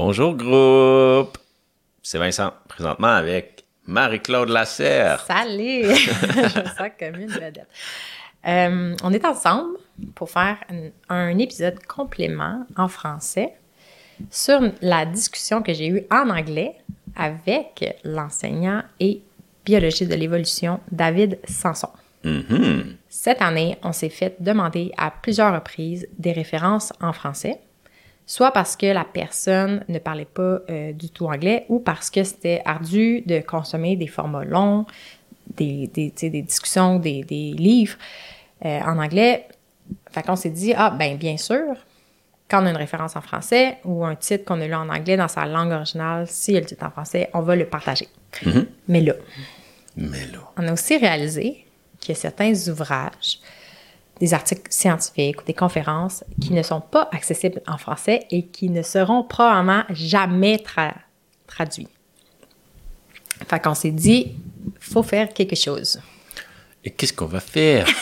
Bonjour groupe! C'est Vincent, présentement avec Marie-Claude Lasserre. Salut! Je sens comme une vedette. Euh, on est ensemble pour faire un, un épisode complément en français sur la discussion que j'ai eue en anglais avec l'enseignant et biologie de l'évolution David Sanson. Mhm. Cette année, on s'est fait demander à plusieurs reprises des références en français, soit parce que la personne ne parlait pas euh, du tout anglais ou parce que c'était ardu de consommer des formats longs, des, des, des discussions, des, des livres euh, en anglais. Fait qu'on s'est dit, ah, ben bien sûr, quand on a une référence en français ou un titre qu'on a lu en anglais dans sa langue originale, s'il y a le titre en français, on va le partager. Mais là, Mais là. on a aussi réalisé qu'il y a certains ouvrages, des articles scientifiques ou des conférences qui ne sont pas accessibles en français et qui ne seront probablement jamais tra- traduits. Fait qu'on s'est dit, faut faire quelque chose. Et qu'est-ce qu'on va faire?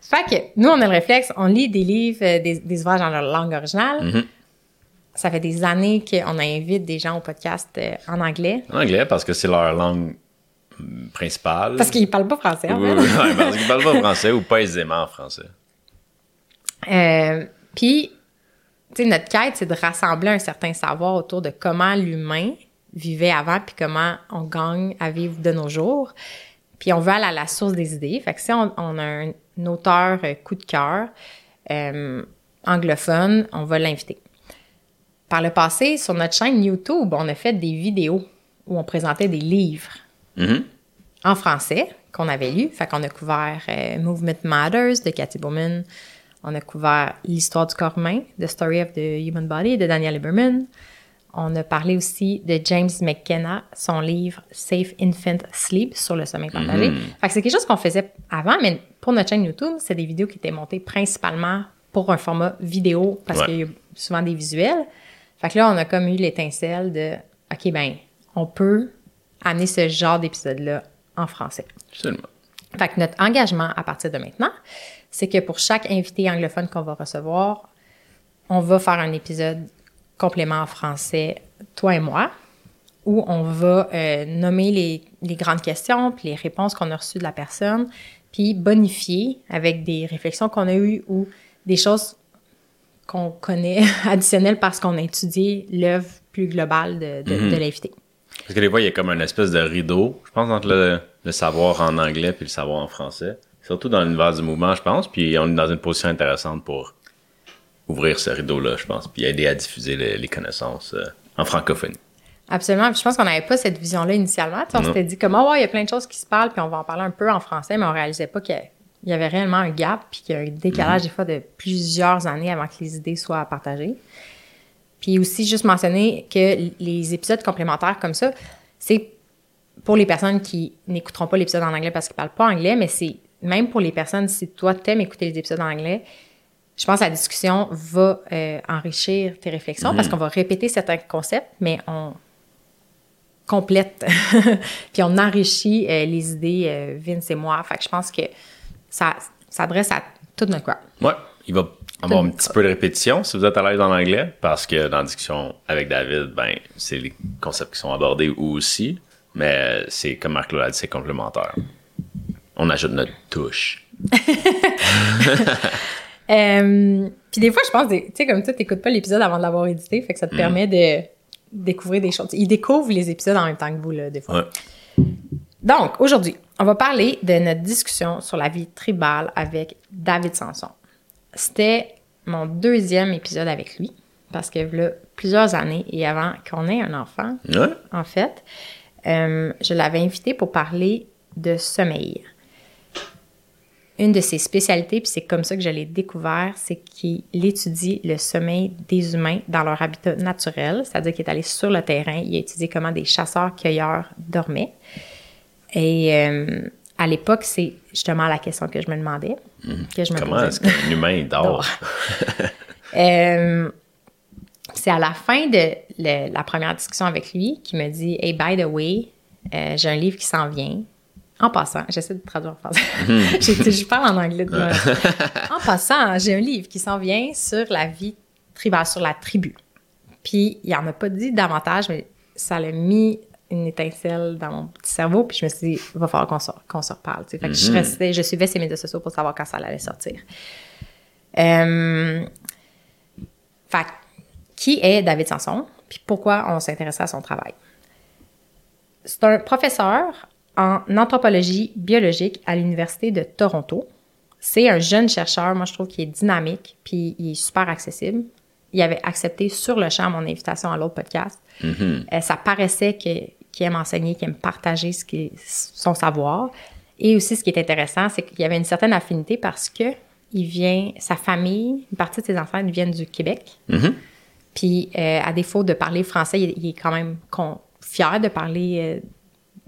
Fait que nous, on a le réflexe, on lit des livres, euh, des, des ouvrages dans leur langue originale. Mhm. Ça fait des années qu'on invite des gens au podcast euh, en anglais En anglais, parce que c'est leur langue principale. parce qu'ils parlent pas français, en fait. oui, parce qu'ils parlent pas français ou pas aisément français. Euh, Puis, tu sais, notre quête, c'est de rassembler un certain savoir autour de comment l'humain vivait avant, puis comment on gagne à vivre de nos jours. Puis on veut aller à la source des idées. Fait que si on, on a un, un auteur euh, coup de cœur euh, anglophone, on va l'inviter. Par le passé, sur notre chaîne YouTube, on a fait des vidéos où on présentait des livres Mhm. en français qu'on avait lu. Fait qu'on a couvert euh, Movement Matters de Cathy Bowman. On a couvert L'histoire du corps humain, The Story of the Human Body de Daniel Lieberman. On a parlé aussi de James McKenna, son livre Safe Infant Sleep sur le sommeil partagé. Fait que c'est quelque chose qu'on faisait avant, mais pour notre chaîne YouTube, c'est des vidéos qui étaient montées principalement pour un format vidéo parce Ouais. qu'il y a souvent des visuels. Fait que là, on a comme eu l'étincelle de OK, ben, on peut amener ce genre d'épisode-là en français. Absolument. Fait que notre engagement à partir de maintenant, c'est que pour chaque invité anglophone qu'on va recevoir, on va faire un épisode complément en français, toi et moi, où on va euh, nommer les, les grandes questions, puis les réponses qu'on a reçues de la personne, puis bonifier avec des réflexions qu'on a eues ou des choses qu'on connaît additionnelles parce qu'on a étudié l'œuvre plus globale de, de, de l'invité. Parce que des fois, il y a comme une espèce de rideau, je pense, entre le, le savoir en anglais puis le savoir en français. Surtout dans l'univers du mouvement, je pense. Puis on est dans une position intéressante pour ouvrir ce rideau-là, je pense, puis aider à diffuser les, les connaissances euh, en francophonie. Absolument. Puis je pense qu'on n'avait pas cette vision-là initialement. On s'était dit comme, oh, ouais, il y a plein de choses qui se parlent, puis on va en parler un peu en français, mais on réalisait pas qu'il y avait réellement un gap, puis qu'il y a un décalage des fois de plusieurs années avant que les idées soient partagées. Puis aussi, juste mentionner que les épisodes complémentaires comme ça, c'est pour les personnes qui n'écouteront pas l'épisode en anglais parce qu'ils parlent pas anglais, mais c'est même pour les personnes, si toi t'aimes écouter les épisodes en anglais, je pense que la discussion va euh, enrichir tes réflexions parce qu'on va répéter certains concepts, mais on complète, puis on enrichit euh, les idées, euh, Vince et moi. Fait que je pense que ça s'adresse à toute notre crowd. Ouais, il va avoir un petit peu de répétition si vous êtes à l'aise en anglais, parce que dans la discussion avec David, ben, c'est les concepts qui sont abordés aussi, mais c'est comme Marc l'a dit, c'est complémentaire. On ajoute notre touche. Euh, puis des fois, je pense, tu sais, comme toi, t'écoutes pas l'épisode avant de l'avoir édité, fait que ça te permet de découvrir des choses. Ils découvrent les épisodes en même temps que vous, là, des fois. Ouais. Donc, aujourd'hui, on va parler de notre discussion sur la vie tribale avec David Sanson. C'était mon deuxième épisode avec lui, parce que là, plusieurs années et avant qu'on ait un enfant, Ouais. en fait, euh, je l'avais invité pour parler de sommeil. Une de ses spécialités, puis c'est comme ça que je l'ai découvert, c'est qu'il étudie le sommeil des humains dans leur habitat naturel, c'est-à-dire qu'il est allé sur le terrain, il a étudié comment des chasseurs-cueilleurs dormaient. Et euh, à l'époque, c'est justement la question que je me demandais, que je me Comment est-ce qu'un humain dort? Euh, c'est à la fin de le- la première discussion avec lui qu'il me dit Hey, by the way, euh, j'ai un livre qui s'en vient. En passant, j'essaie de traduire en français. J'ai- je parle en anglais. de en passant, j'ai un livre qui s'en vient sur la vie tribale, sur la tribu. Puis il en a pas dit davantage, mais ça l'a mis une étincelle dans mon petit cerveau. Puis je me suis dit, il va falloir qu'on se, qu'on se reparle. Fait je Mhm. restais, je suivais ses médias sociaux pour savoir quand ça allait sortir. Euh, fait qui est David Sanson? Puis pourquoi on s'intéressait à son travail? C'est un professeur en anthropologie biologique à l'Université de Toronto. C'est un jeune chercheur, moi je trouve qu'il est dynamique, puis il est super accessible. Il avait accepté sur le champ mon invitation à l'autre podcast. Mhm. Euh, ça paraissait que- qu'il aime enseigner, qu'il aime partager ce qui est- son savoir. Et aussi, ce qui est intéressant, c'est qu'il y avait une certaine affinité parce que il vient, sa famille, une partie de ses enfants viennent du Québec. Mhm. Puis, euh, à défaut de parler français, il, il est quand même con- fier de parler euh,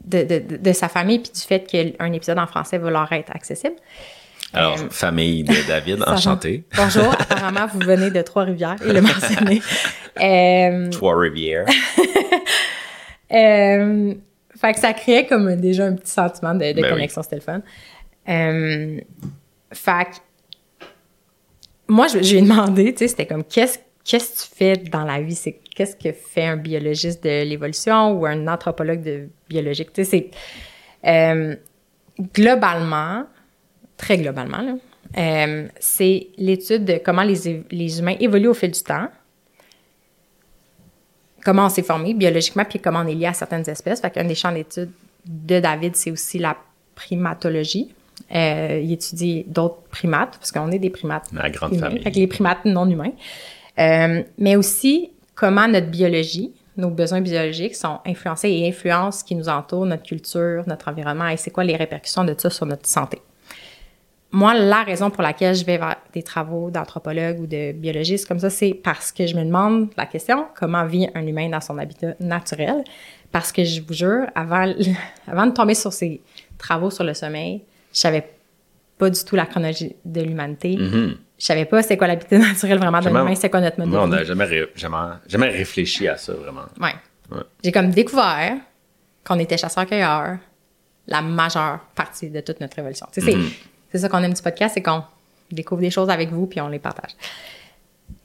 de, de- de- de sa famille, puis du fait qu'un épisode en français va leur être accessible. Alors, Euh, famille de David, enchanté. Bonjour, apparemment, vous venez de Trois-Rivières, il l'a mentionné. Trois-Rivières. Euh, fait que ça créait comme déjà un petit sentiment de, de Ben connexion, c'était le fun. Euh, fait que moi, je, je lui ai demandé, tu sais, c'était comme, qu'est-ce qu'est-ce que tu fais dans la vie? C'est qu'est-ce que fait un biologiste de l'évolution ou un anthropologue de biologique? Tu sais, c'est euh, globalement, très globalement, là, euh, c'est l'étude de comment les humains évoluent au fil du temps, comment on s'est formé biologiquement, puis comment on est lié à certaines espèces. Fait qu'un des champs d'études de David, c'est aussi la primatologie. Euh, il étudie d'autres primates, parce qu'on est des primates La grande humains, famille. fait que les primates non humains. Euh, mais aussi comment notre biologie, nos besoins biologiques sont influencés et influencent ce qui nous entoure, notre culture, notre environnement, et c'est quoi les répercussions de ça sur notre santé. Moi, la raison pour laquelle je vais vers des travaux d'anthropologue ou de biologiste comme ça, c'est parce que je me demande la question comment vit un humain dans son habitat naturel? Parce que je vous jure, avant, avant de tomber sur ces travaux sur le sommeil, je savais pas du tout la chronologie de l'humanité. Mhm. Je savais pas c'est quoi l'habitat naturel vraiment d'un humain, c'est quoi notre mode Moi, on de vie. n'a jamais, ré- jamais, jamais réfléchi à ça, vraiment. Ouais. Ouais. J'ai comme découvert qu'on était chasseurs-cueilleurs la majeure partie de toute notre évolution. Tu sais, c'est- ça qu'on aime du podcast, c'est qu'on découvre des choses avec vous puis on les partage.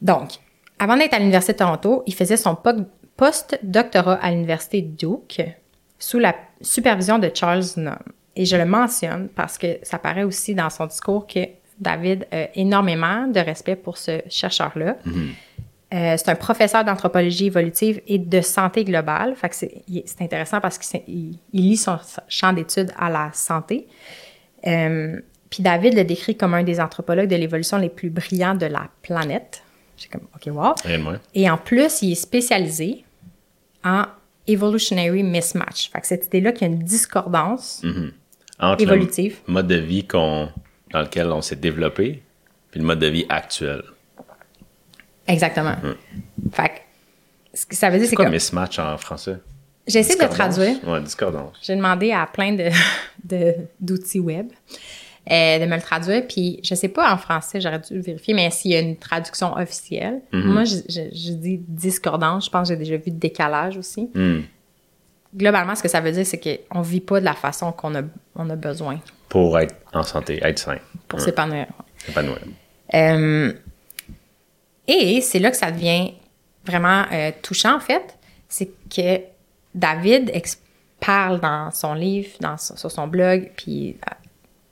Donc, avant d'être à l'Université de Toronto, il faisait son po- post-doctorat à l'Université Duke sous la supervision de Charles Nunn. Et je le mentionne parce que ça paraît aussi dans son discours que David a énormément de respect pour ce chercheur-là. Euh, c'est un professeur d'anthropologie évolutive et de santé globale. Fait que c'est, intéressant parce qu'il il, il lit son champ d'études à la santé. Euh, puis David le décrit comme un des anthropologues de l'évolution les plus brillants de la planète. J'ai comme, OK, wow. Et en plus, il est spécialisé en evolutionary mismatch. Fait que cette idée-là qu'il y a une discordance Entre évolutive. le mode de vie qu'on, dans lequel on s'est développé, puis le mode de vie actuel. Exactement. Fait que ce que ça veut dire, c'est C'est quoi que mismatch en français? j'ai essayé de traduire. Ouais, discordance. J'ai demandé à plein de- d'outils web euh, de me le traduire. Puis je sais pas en français, j'aurais dû vérifier, mais s'il y a une traduction officielle. Moi, je, je, je dis discordance. Je pense que j'ai déjà vu décalage aussi. Hmm. Globalement, ce que ça veut dire, c'est qu'on vit pas de la façon qu'on a, on a besoin Pour être en santé, être sain. pour s'épanouir. C'est pas noël. Euh, et c'est là que ça devient vraiment euh, touchant, en fait. C'est que David parle dans son livre, dans, sur son blog, puis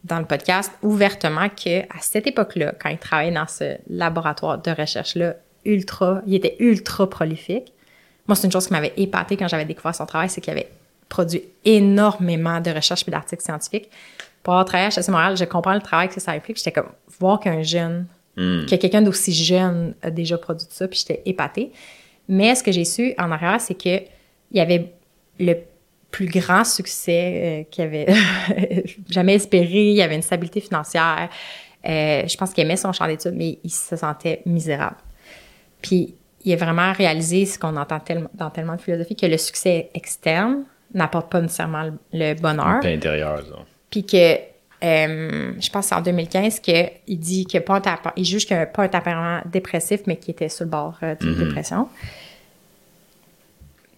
dans le podcast, ouvertement que à cette époque-là, quand il travaillait dans ce laboratoire de recherche-là, ultra, il était ultra prolifique. Moi, c'est une chose qui m'avait épaté quand j'avais découvert son travail, c'est qu'il avait produit énormément de recherches et d'articles scientifiques. Pour avoir travaillé à HEC Montréal, je comprends le travail que ça implique. J'étais comme, voir qu'un jeune, que quelqu'un d'aussi jeune a déjà produit ça, puis j'étais épatée. Mais ce que j'ai su en arrière, c'est que il y avait le plus grand succès euh, qu'il avait jamais espéré. Il avait une stabilité financière. Euh, je pense qu'il aimait son champ d'études, mais il se sentait misérable. Puis il a vraiment réalisé ce qu'on entend tellement- dans tellement de philosophie, que le succès externe n'apporte pas nécessairement le, le bonheur. Paix intérieure, ça. Puis que, euh, je pense que c'est en 2015 qu'il dit que pas un il juge qu'il n'y a pas un tempérament dépressif, mais qui était sur le bord euh, d'une dépression.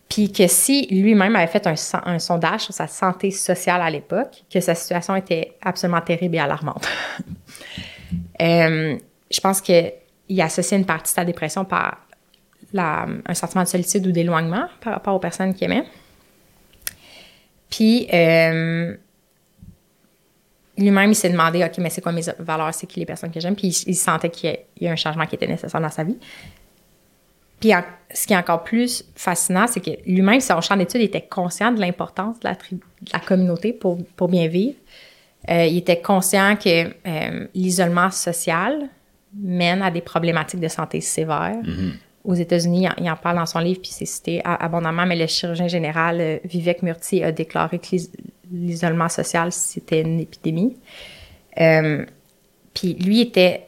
Puis que si lui-même avait fait un, son- un sondage sur sa santé sociale à l'époque, que sa situation était absolument terrible et alarmante. Euh, je pense qu'il associait une partie de sa dépression par un sentiment de solitude ou d'éloignement par rapport aux personnes qu'il aimait. Puis, euh, lui-même, il s'est demandé, OK, mais c'est quoi mes valeurs, c'est qui les personnes que j'aime? Puis, il, sentait qu'il y, a- y a un changement qui était nécessaire dans sa vie. Puis, en- ce qui est encore plus fascinant, c'est que lui-même, son champ d'études, était conscient de l'importance de la, tribu- de la communauté pour, pour bien vivre. Euh, il était conscient que euh, l'isolement social mène à des problématiques de santé sévères. Aux États-Unis, il en- il en parle dans son livre, puis c'est cité abondamment, mais le chirurgien général euh, Vivek Murthy a déclaré que l'is- l'isolement social, c'était une épidémie. Puis lui était,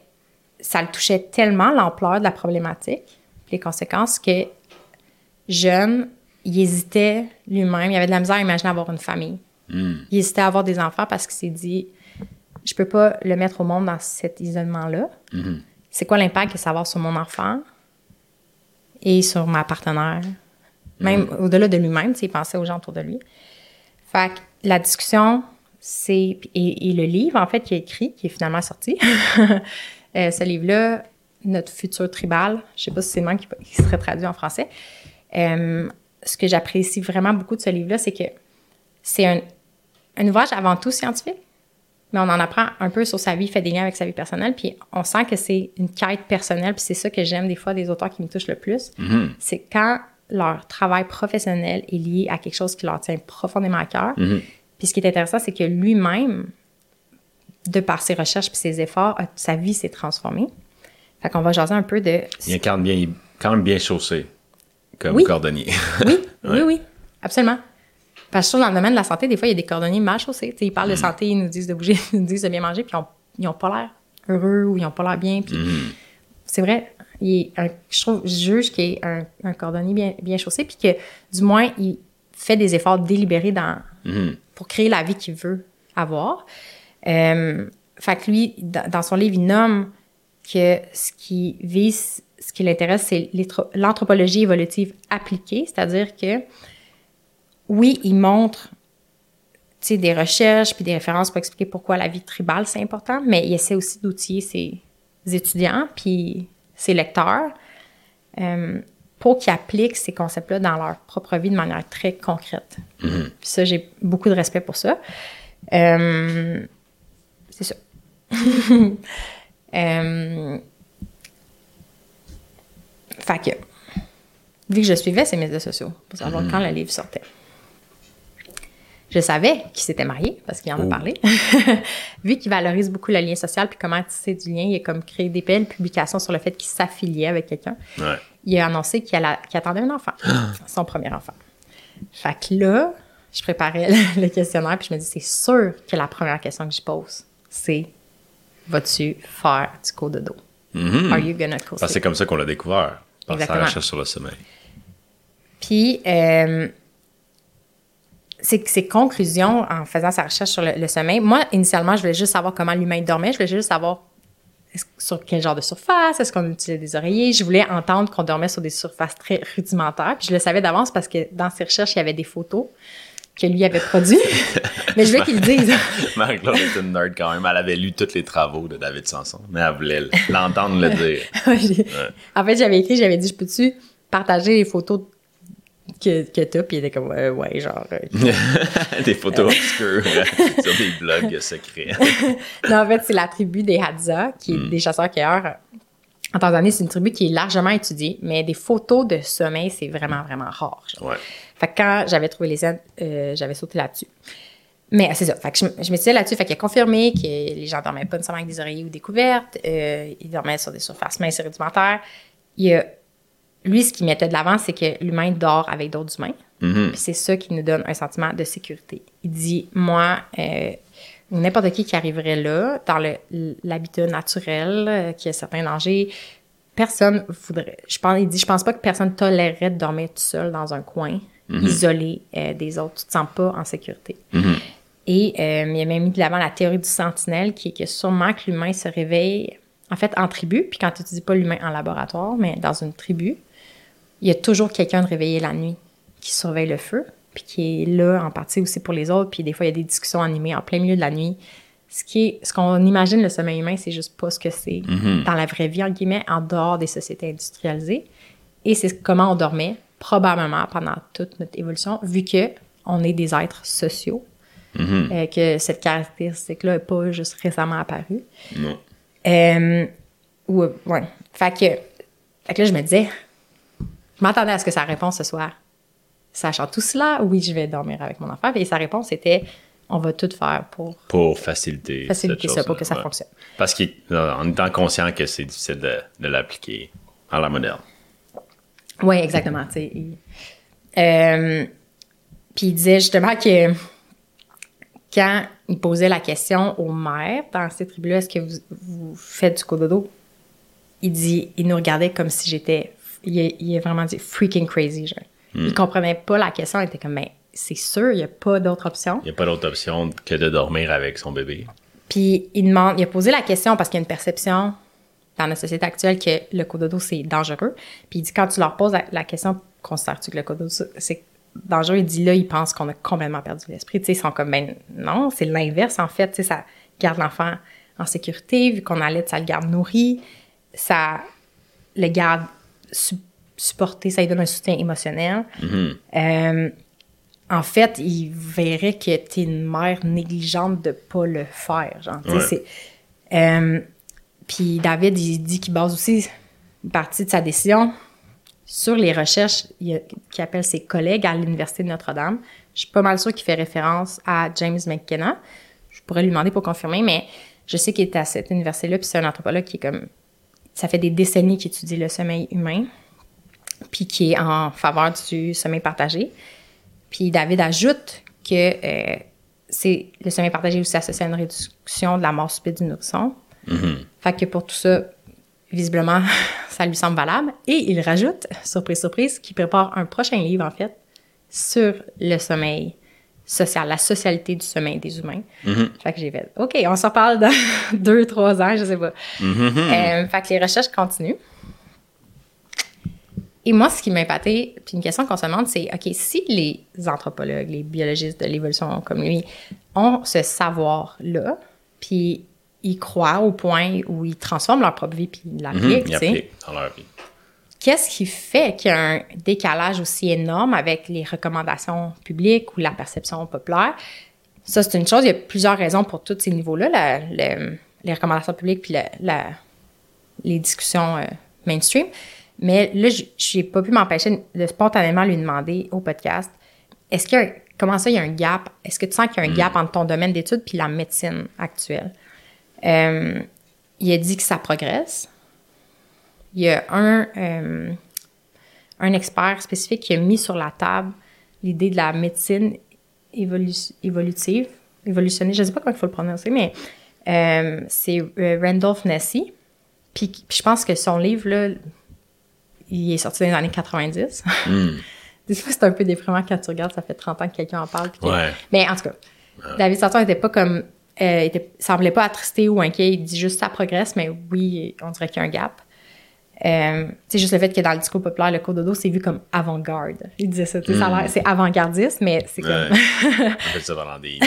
ça le touchait tellement l'ampleur de la problématique, les conséquences, que jeune, il hésitait lui-même, il avait de la misère à imaginer avoir une famille. Il hésitait à avoir des enfants parce qu'il s'est dit, je peux pas le mettre au monde dans cet isolement-là. C'est quoi l'impact que ça va avoir sur mon enfant et sur ma partenaire? Même au-delà de lui-même, il pensait aux gens autour de lui. Fait que la discussion, c'est. Et, et le livre, en fait, qui est écrit, qui est finalement sorti, euh, ce livre-là, Notre futur tribal, je sais pas si c'est le nom qui, qui serait traduit en français. Euh, ce que j'apprécie vraiment beaucoup de ce livre-là, c'est que c'est un, un ouvrage avant tout scientifique, mais on en apprend un peu sur sa vie, fait des liens avec sa vie personnelle, puis on sent que c'est une quête personnelle, puis c'est ça que j'aime des fois des auteurs qui me touchent le plus. C'est quand leur travail professionnel est lié à quelque chose qui leur tient profondément à cœur. Puis ce qui est intéressant, c'est que lui-même, de par ses recherches puis ses efforts, sa vie s'est transformée. Fait qu'on va jaser un peu de... Il incarne bien, il est quand même bien chaussé comme Oui. cordonnier. Oui, oui, oui, absolument. Parce que je trouve dans le domaine de la santé, des fois, il y a des cordonniers mal chaussés. Tu sais, ils parlent de santé, ils nous disent de bouger, ils nous disent de bien manger, puis ils n'ont pas l'air heureux ou ils n'ont pas l'air bien. Puis c'est vrai, il est un- je trouve, je juge qu'il est un, un cordonnier bien, bien chaussé, puis que du moins, il fait des efforts délibérés dans, pour créer la vie qu'il veut avoir. Euh, fait que lui, dans, dans son livre, il nomme que ce qui vise, ce qui l'intéresse, c'est l'anthropologie évolutive appliquée, c'est-à-dire que oui, il montre des recherches puis des références pour expliquer pourquoi la vie tribale, c'est important, mais il essaie aussi d'outiller ses étudiants puis ses lecteurs euh, pour qu'ils appliquent ces concepts-là dans leur propre vie de manière très concrète. Puis ça, j'ai beaucoup de respect pour ça. Euh, c'est ça. Euh, fait que, vu que je suivais ses médias sociaux pour savoir quand le livre sortait, je savais qu'il s'était marié parce qu'il en a Oh. parlé. vu qu'il valorise beaucoup le lien social puis comment tisser du lien, il a comme créé des belles publications sur le fait qu'il s'affiliait avec quelqu'un. Ouais. Il a annoncé qu'il attendait un enfant, son premier enfant. Fait que là, je préparais le questionnaire puis je me dis, c'est sûr que la première question que je pose, c'est vas-tu faire du cododo? Mhm. Are you gonna que c'est comme ça qu'on l'a découvert, par sa recherche sur le sommeil. Puis, euh, ses, ses conclusions en faisant sa recherche sur le, le sommeil, moi, initialement, je voulais juste savoir comment l'humain dormait. Je voulais juste savoir sur quel genre de surface, est-ce qu'on utilisait des oreillers? Je voulais entendre qu'on dormait sur des surfaces très rudimentaires. Puis je le savais d'avance parce que dans ses recherches, il y avait des photos que lui avait produites. Mais je voulais qu'il le dise. Marie-Claude est une nerd quand même. Elle avait lu tous les travaux de David Sanson, mais elle voulait l'entendre le dire. En fait, j'avais écrit, j'avais dit, je peux-tu partager les photos que, que t'as? Puis il était comme, Euh, ouais, genre... euh, des photos obscures euh, sur des blogs secrets. non, en fait, c'est la tribu des Hadza, qui est des chasseurs-cueilleurs. En Tanzanie, c'est une tribu qui est largement étudiée, mais des photos de sommeil, c'est vraiment, vraiment rare. genre. Ouais. Fait que quand j'avais trouvé les scènes, euh, j'avais sauté là-dessus. Mais euh, c'est ça. Fait que je, m- je m'étudiais là-dessus. Fait qu'il a confirmé que les gens dormaient pas nécessairement avec des oreillers ou des couvertes. Euh, ils dormaient sur des surfaces minces et rudimentaires. Il a, lui, ce qu'il mettait de l'avant, c'est que l'humain dort avec d'autres humains. Puis c'est ça qui nous donne un sentiment de sécurité. Il dit, moi, euh, n'importe qui qui arriverait là, dans le- l'habitat naturel, euh, qui a certains dangers, personne voudrait. Je pense, il dit, je pense pas que personne tolérerait de dormir tout seul dans un coin, isolé euh, des autres. Tu te sens pas en sécurité. Et euh, il a même mis de l'avant la théorie du sentinelle, qui est que sûrement que l'humain se réveille, en fait, en tribu. Puis quand tu dis pas l'humain en laboratoire, mais dans une tribu, il y a toujours quelqu'un de réveillé la nuit qui surveille le feu, puis qui est là en partie aussi pour les autres. Puis des fois, il y a des discussions animées en plein milieu de la nuit. Ce qui est, ce qu'on imagine le sommeil humain, c'est juste pas ce que c'est dans la vraie vie, en guillemets, en dehors des sociétés industrialisées. Et c'est comment on dormait, probablement pendant toute notre évolution, vu que on est des êtres sociaux, euh, que cette caractéristique-là n'est pas juste récemment apparue. Non. Euh, ou, ouais. Fait que, fait que là, je me disais, je m'attendais à ce que sa réponse ce soit Sachant tout cela, oui, je vais dormir avec mon enfant. Et sa réponse était on va tout faire pour Pour faciliter, faciliter cette ça, pour que ça ouais. fonctionne. Parce qu'en étant conscient que c'est difficile de, de l'appliquer à la moderne. Oui, exactement. Euh, puis il disait justement que quand il posait la question aux mères dans ces tribus-là, est-ce que vous, vous faites du cododo? Il dit, il nous regardait comme si j'étais, il, a- il a vraiment dit freaking crazy, genre. Il comprenait pas la question, il était comme, ben, c'est sûr, il n'y a pas d'autre option. Il n'y a pas d'autre option que de dormir avec son bébé. Puis il demande, il a posé la question parce qu'il y a une perception dans notre société actuelle que le cododo c'est dangereux. Puis il dit quand tu leur poses la, la question, considères-tu que le cododo c'est dangereux? Il dit là, ils pensent qu'on a complètement perdu l'esprit. Tu sais, ils sont comme ben non, c'est l'inverse en fait. Tu sais, ça garde l'enfant en sécurité vu qu'on allait, ça le garde nourri, ça le garde su- supporté, ça lui donne un soutien émotionnel. Euh, en fait, il verrait que tu es une mère négligente de pas le faire. Genre, Ouais. c'est- Euh, Puis David, il dit qu'il base aussi une partie de sa décision sur les recherches qu'il appelle ses collègues à l'Université de Notre-Dame. Je suis pas mal sûre qu'il fait référence à James McKenna. Je pourrais lui demander pour confirmer, mais je sais qu'il est à cette université-là, puis c'est un anthropologue qui est comme... Ça fait des décennies qu'il étudie le sommeil humain, puis qui est en faveur du sommeil partagé. Puis David ajoute que euh, c'est le sommeil partagé aussi associé à une réduction de la mort subite du nourrisson. Fait que pour tout ça, visiblement, ça lui semble valable. Et il rajoute, surprise, surprise, qu'il prépare un prochain livre, en fait, sur le sommeil social, la socialité du sommeil des humains. Fait que j'ai fait, OK, on s'en parle dans deux, trois ans, je sais pas. Euh, fait que les recherches continuent. Et moi, ce qui m'a épaté, puis une question qu'on se demande, c'est, OK, si les anthropologues, les biologistes de l'évolution comme lui, ont ce savoir-là, puis ils croient au point où ils transforment leur propre vie puis ils l'appliquent, applique dans leur vie. qu'est-ce qui fait qu'il y a un décalage aussi énorme avec les recommandations publiques ou la perception populaire? Ça, c'est une chose. Il y a plusieurs raisons pour tous ces niveaux-là, la- les recommandations publiques puis la- les discussions euh, mainstream. Mais là, je n'ai pas pu m'empêcher de spontanément lui demander au podcast, est-ce un- comment ça, il y a un gap? Est-ce que tu sens qu'il y a un gap entre ton domaine d'études puis la médecine actuelle? Euh, il a dit que ça progresse. Il y a un, euh, un expert spécifique qui a mis sur la table l'idée de la médecine évolu- évolutive, évolutionnée, je ne sais pas comment il faut le prononcer, mais euh, c'est Randolph Nessie. Puis, puis je pense que son livre, là, il est sorti dans les années 90. Des fois, c'est un peu déprimant quand tu regardes, ça fait 30 ans que quelqu'un en parle. que- Ouais. Mais en tout cas, David Sarton n'était pas comme. Euh, était, semblait pas attristé ou inquiet. Il dit juste ça progresse, mais oui, on dirait qu'il y a un gap. Euh, c'est juste le fait que dans le discours populaire, le cododo, c'est vu comme avant-garde. Il disait ça, sais, ça l'air- c'est avant-gardiste, mais c'est comme. On fait ça pendant des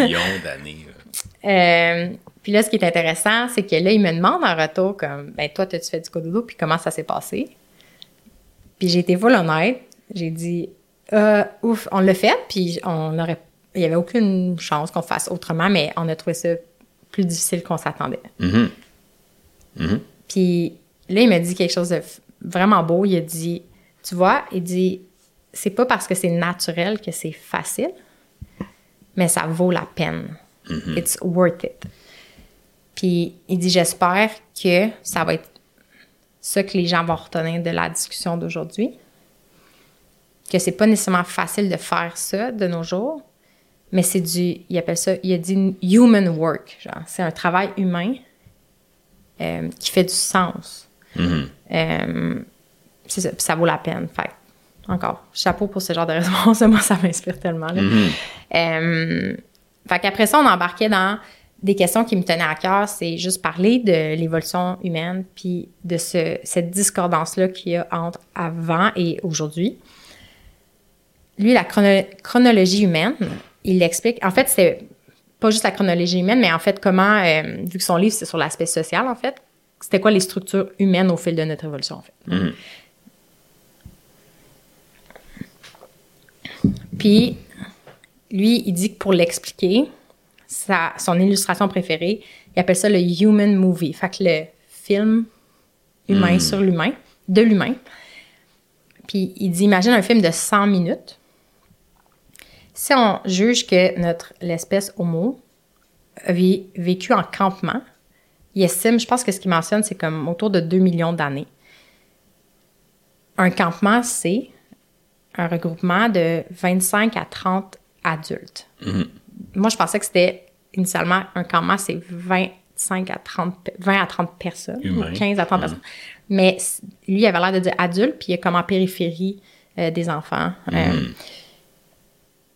millions d'années. Euh, puis là, ce qui est intéressant, c'est que là, il me demande en retour, comme, ben toi, t'as-tu fait du cododo, puis comment ça s'est passé? Puis j'ai été full honnête. J'ai dit, euh, ouf, on l'a fait, puis on aurait, il y avait aucune chance qu'on fasse autrement, mais on a trouvé ça plus difficile qu'on s'attendait. Puis là, il m'a dit quelque chose de vraiment beau. Il a dit, tu vois, il dit, c'est pas parce que c'est naturel que c'est facile, mais ça vaut la peine. It's worth it. Puis il dit, j'espère que ça va être ça que les gens vont retenir de la discussion d'aujourd'hui. Que c'est pas nécessairement facile de faire ça de nos jours, mais c'est du, il appelle ça, il a dit human work. Genre, c'est un travail humain euh, qui fait du sens. Euh, c'est ça, puis ça vaut la peine. Fait encore, chapeau pour ce genre de réponse. Moi, ça m'inspire tellement. là. Euh, fait qu'après ça, on embarquait dans des questions qui me tenaient à cœur. C'est juste parler de l'évolution humaine, puis de ce, cette discordance-là qu'il y a entre avant et aujourd'hui. Lui, la chrono- chronologie humaine, il explique. En fait, c'est pas juste la chronologie humaine, mais en fait, comment, euh, vu que son livre, c'est sur l'aspect social, en fait, c'était quoi les structures humaines au fil de notre évolution, en fait. Mm-hmm. Puis, lui, il dit que pour l'expliquer, son illustration préférée, il appelle ça le human movie, fait que le film humain mm. sur l'humain, de l'humain. Puis il dit, imagine un film de 100 minutes si on juge que notre l'espèce Homo a vé- vécu en campement, il estime, je pense que ce qu'il mentionne, c'est comme autour de 2 millions d'années. Un campement, c'est un regroupement de 25 à 30 adultes. Moi, je pensais que c'était initialement un campement, c'est 25 à 30, pe- 20 à 30 personnes, Humain. ou 15 à 30 personnes. Mais lui, il avait l'air de dire adulte, puis il est comme en périphérie euh, des enfants. Euh,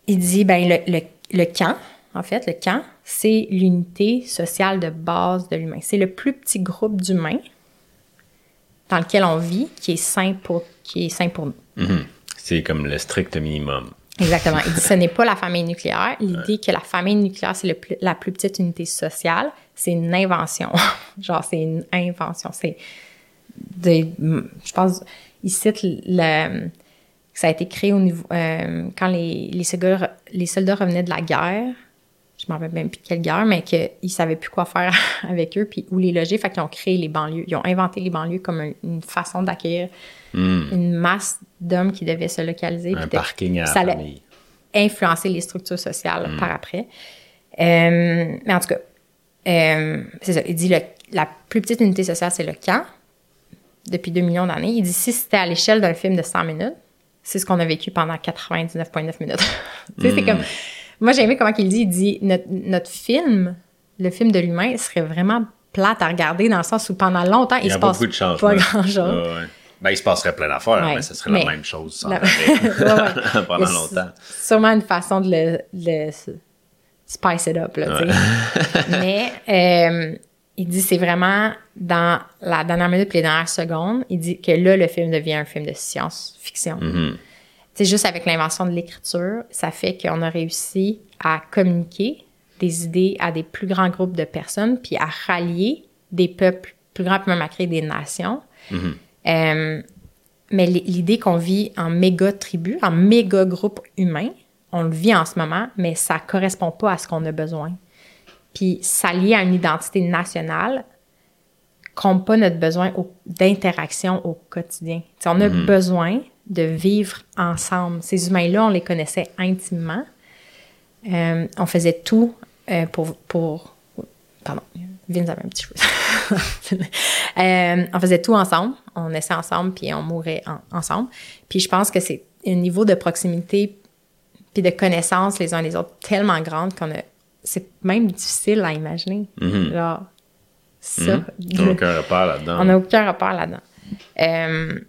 il dit, ben, le, le, le camp, en fait, le camp, c'est l'unité sociale de base de l'humain. C'est le plus petit groupe d'humains dans lequel on vit qui est sain pour, qui est sain pour nous. Mhm. C'est comme le strict minimum. Exactement. Il dit ce n'est pas la famille nucléaire. L'idée que la famille nucléaire, c'est le plus- la plus petite unité sociale, c'est une invention. Genre, c'est une invention. C'est je pense, il cite le, ça a été créé au niveau, euh, quand les, les, soldats, les soldats revenaient de la guerre. Je m'en rappelle même plus de quelle guerre, mais qu'ils ne savaient plus quoi faire avec eux, puis où les loger. Fait qu'ils ont créé les banlieues. Ils ont inventé les banlieues comme un- une façon d'accueillir une masse d'hommes qui devaient se localiser. Un parking à ça l'a famille. influencé les structures sociales par après. Euh, mais en tout cas, euh, c'est ça. Il dit le, la plus petite unité sociale, c'est le camp, depuis 2 millions d'années. Il dit si c'était à l'échelle d'un film de 100 minutes, c'est ce qu'on a vécu pendant 99,9 minutes. tu sais, c'est comme. Moi, j'ai aimé comment il dit. Il dit notre, notre film, le film de l'humain, serait vraiment plate à regarder dans le sens où pendant longtemps, il, Il y se a passe beaucoup de pas grand-chose. Ouais. Ben, il se passerait plein d'affaires, Ouais. mais ce serait Mais- la même chose sans La-. Ouais, pendant longtemps. c'est Sûrement une façon de le, le spice it up, là, tu sais. Mais euh, il dit c'est vraiment dans la dernière minute et les dernières secondes, il dit que là, le film devient un film de science-fiction. C'est juste avec l'invention de l'écriture, ça fait qu'on a réussi à communiquer des idées à des plus grands groupes de personnes, puis à rallier des peuples plus grands, puis même à créer des nations. Euh, mais l'idée qu'on vit en méga tribu, en méga groupe humain, on le vit en ce moment, mais ça correspond pas à ce qu'on a besoin. Puis s'allier à une identité nationale compte pas notre besoin d'interaction au quotidien. T'sais, on a besoin de vivre ensemble. Ces humains-là, on les connaissait intimement. Euh, on faisait tout euh, pour, pour... Pardon, Vince avait un petit cheveu. Euh, on faisait tout ensemble. On naissait ensemble, puis on mourait en- ensemble. Puis je pense que c'est un niveau de proximité puis de connaissance les uns les autres tellement grande qu'on a... C'est même difficile à imaginer. Genre, ça. Il n'y a aucun repère là-dedans. On n'a aucun rapport là-dedans. Euh,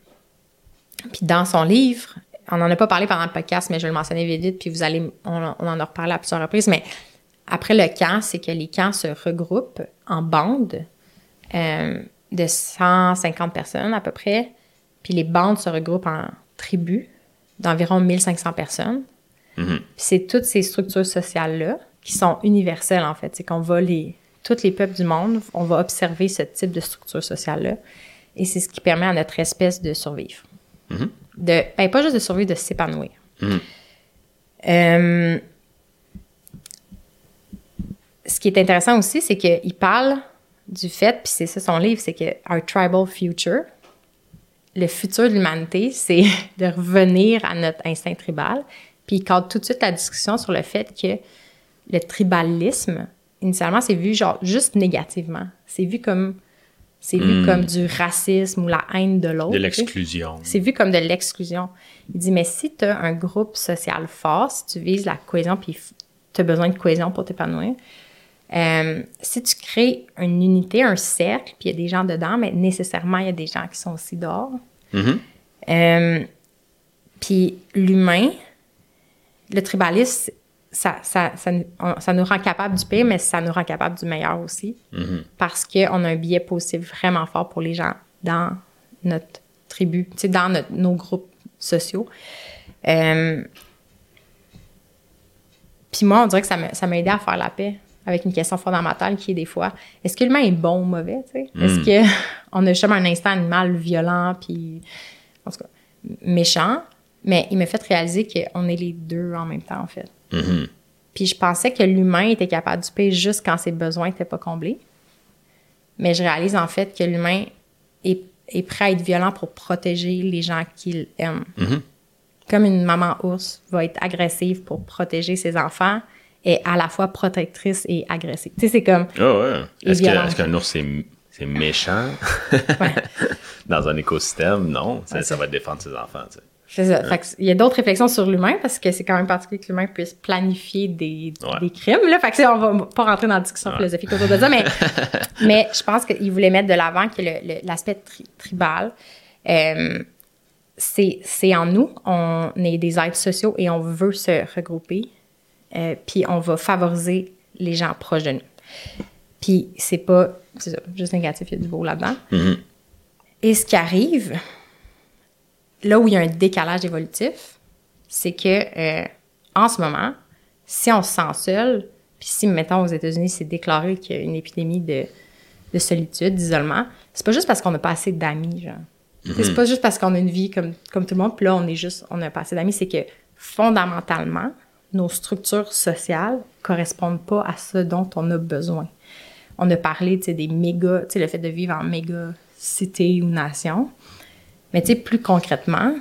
puis dans son livre, on n'en a pas parlé pendant le podcast, mais je vais le mentionner vite vite, puis vous allez, on, on en a reparlé à plusieurs reprises, mais après le camp, c'est que les camps se regroupent en bandes euh, de 150 personnes à peu près, puis les bandes se regroupent en tribus d'environ 1500 personnes. Puis c'est toutes ces structures sociales-là qui sont universelles, en fait. C'est qu'on va les... Tous les peuples du monde, on va observer ce type de structure sociale-là. Et c'est ce qui permet à notre espèce de survivre. De, ben, pas juste de survivre, de s'épanouir. Euh, ce qui est intéressant aussi, c'est qu'il parle du fait, puis c'est ça son livre, c'est que Our Tribal Future, le futur de l'humanité, c'est de revenir à notre instinct tribal. Puis il cadre tout de suite la discussion sur le fait que le tribalisme, initialement, c'est vu genre juste négativement. C'est vu comme c'est vu comme du racisme ou la haine de l'autre. De l'exclusion. C'est vu comme de l'exclusion. Il dit, mais si tu as un groupe social fort, si tu vises la cohésion, puis tu as besoin de cohésion pour t'épanouir, euh, si tu crées une unité, un cercle, puis il y a des gens dedans, mais nécessairement, il y a des gens qui sont aussi dehors. Euh, puis l'humain, le tribalisme, ça, ça, ça, nous- on- ça nous rend capable du pire, mais ça nous rend capable du meilleur aussi. Parce qu'on a un biais positif vraiment fort pour les gens dans notre tribu, dans notre- nos groupes sociaux. Euh, puis moi, on dirait que ça m'a ça m'a aidé à faire la paix avec une question fondamentale qui est des fois, est-ce que l'humain est bon ou mauvais, sais? Est-ce qu'on a justement un instinct animal violent, puis, en tout cas, méchant, Mais il m'a fait réaliser qu'on est les deux en même temps, en fait. Mhm. Puis je pensais que l'humain était capable de paix juste quand ses besoins n'étaient pas comblés. Mais je réalise en fait que l'humain est, est prêt à être violent pour protéger les gens qu'il aime. Mhm. Comme une maman ours va être agressive pour protéger ses enfants, est à la fois protectrice et agressive. Tu sais, c'est comme... Ah ouais. Est-ce que- violent. est-ce qu'un ours, c'est c'est méchant? Ouais. dans un écosystème? Non. Ça, Ouais, ça va défendre ses enfants, tu sais. C'est ça. Fait que il y a d'autres réflexions sur l'humain parce que c'est quand même particulier que l'humain puisse planifier des, Ouais. des crimes. Là. Fait que, on va pas rentrer dans la discussion Ouais. philosophique autour de ça, mais, mais je pense qu'il voulait mettre de l'avant que l'aspect tri- tribal, euh, c'est en nous. On est des êtres sociaux et on veut se regrouper. Euh, puis on va favoriser les gens proches de nous. Puis c'est pas ça, juste négatif, il y a du beau là-dedans. Mhm. Et ce qui arrive, là où il y a un décalage évolutif, c'est que euh, en ce moment, si on se sent seul, puis si, mettons, aux États-Unis, c'est déclaré qu'il y a une épidémie de, de solitude, d'isolement, c'est pas juste parce qu'on n'a pas assez d'amis, genre. Tu sais, C'est pas juste parce qu'on a une vie comme, comme tout le monde, puis là, on est juste, on n'a pas assez d'amis, c'est que fondamentalement, nos structures sociales correspondent pas à ce dont on a besoin. On a parlé, tu sais, des méga, tu sais, le fait de vivre en méga cité ou nation. Mais tu sais, plus concrètement,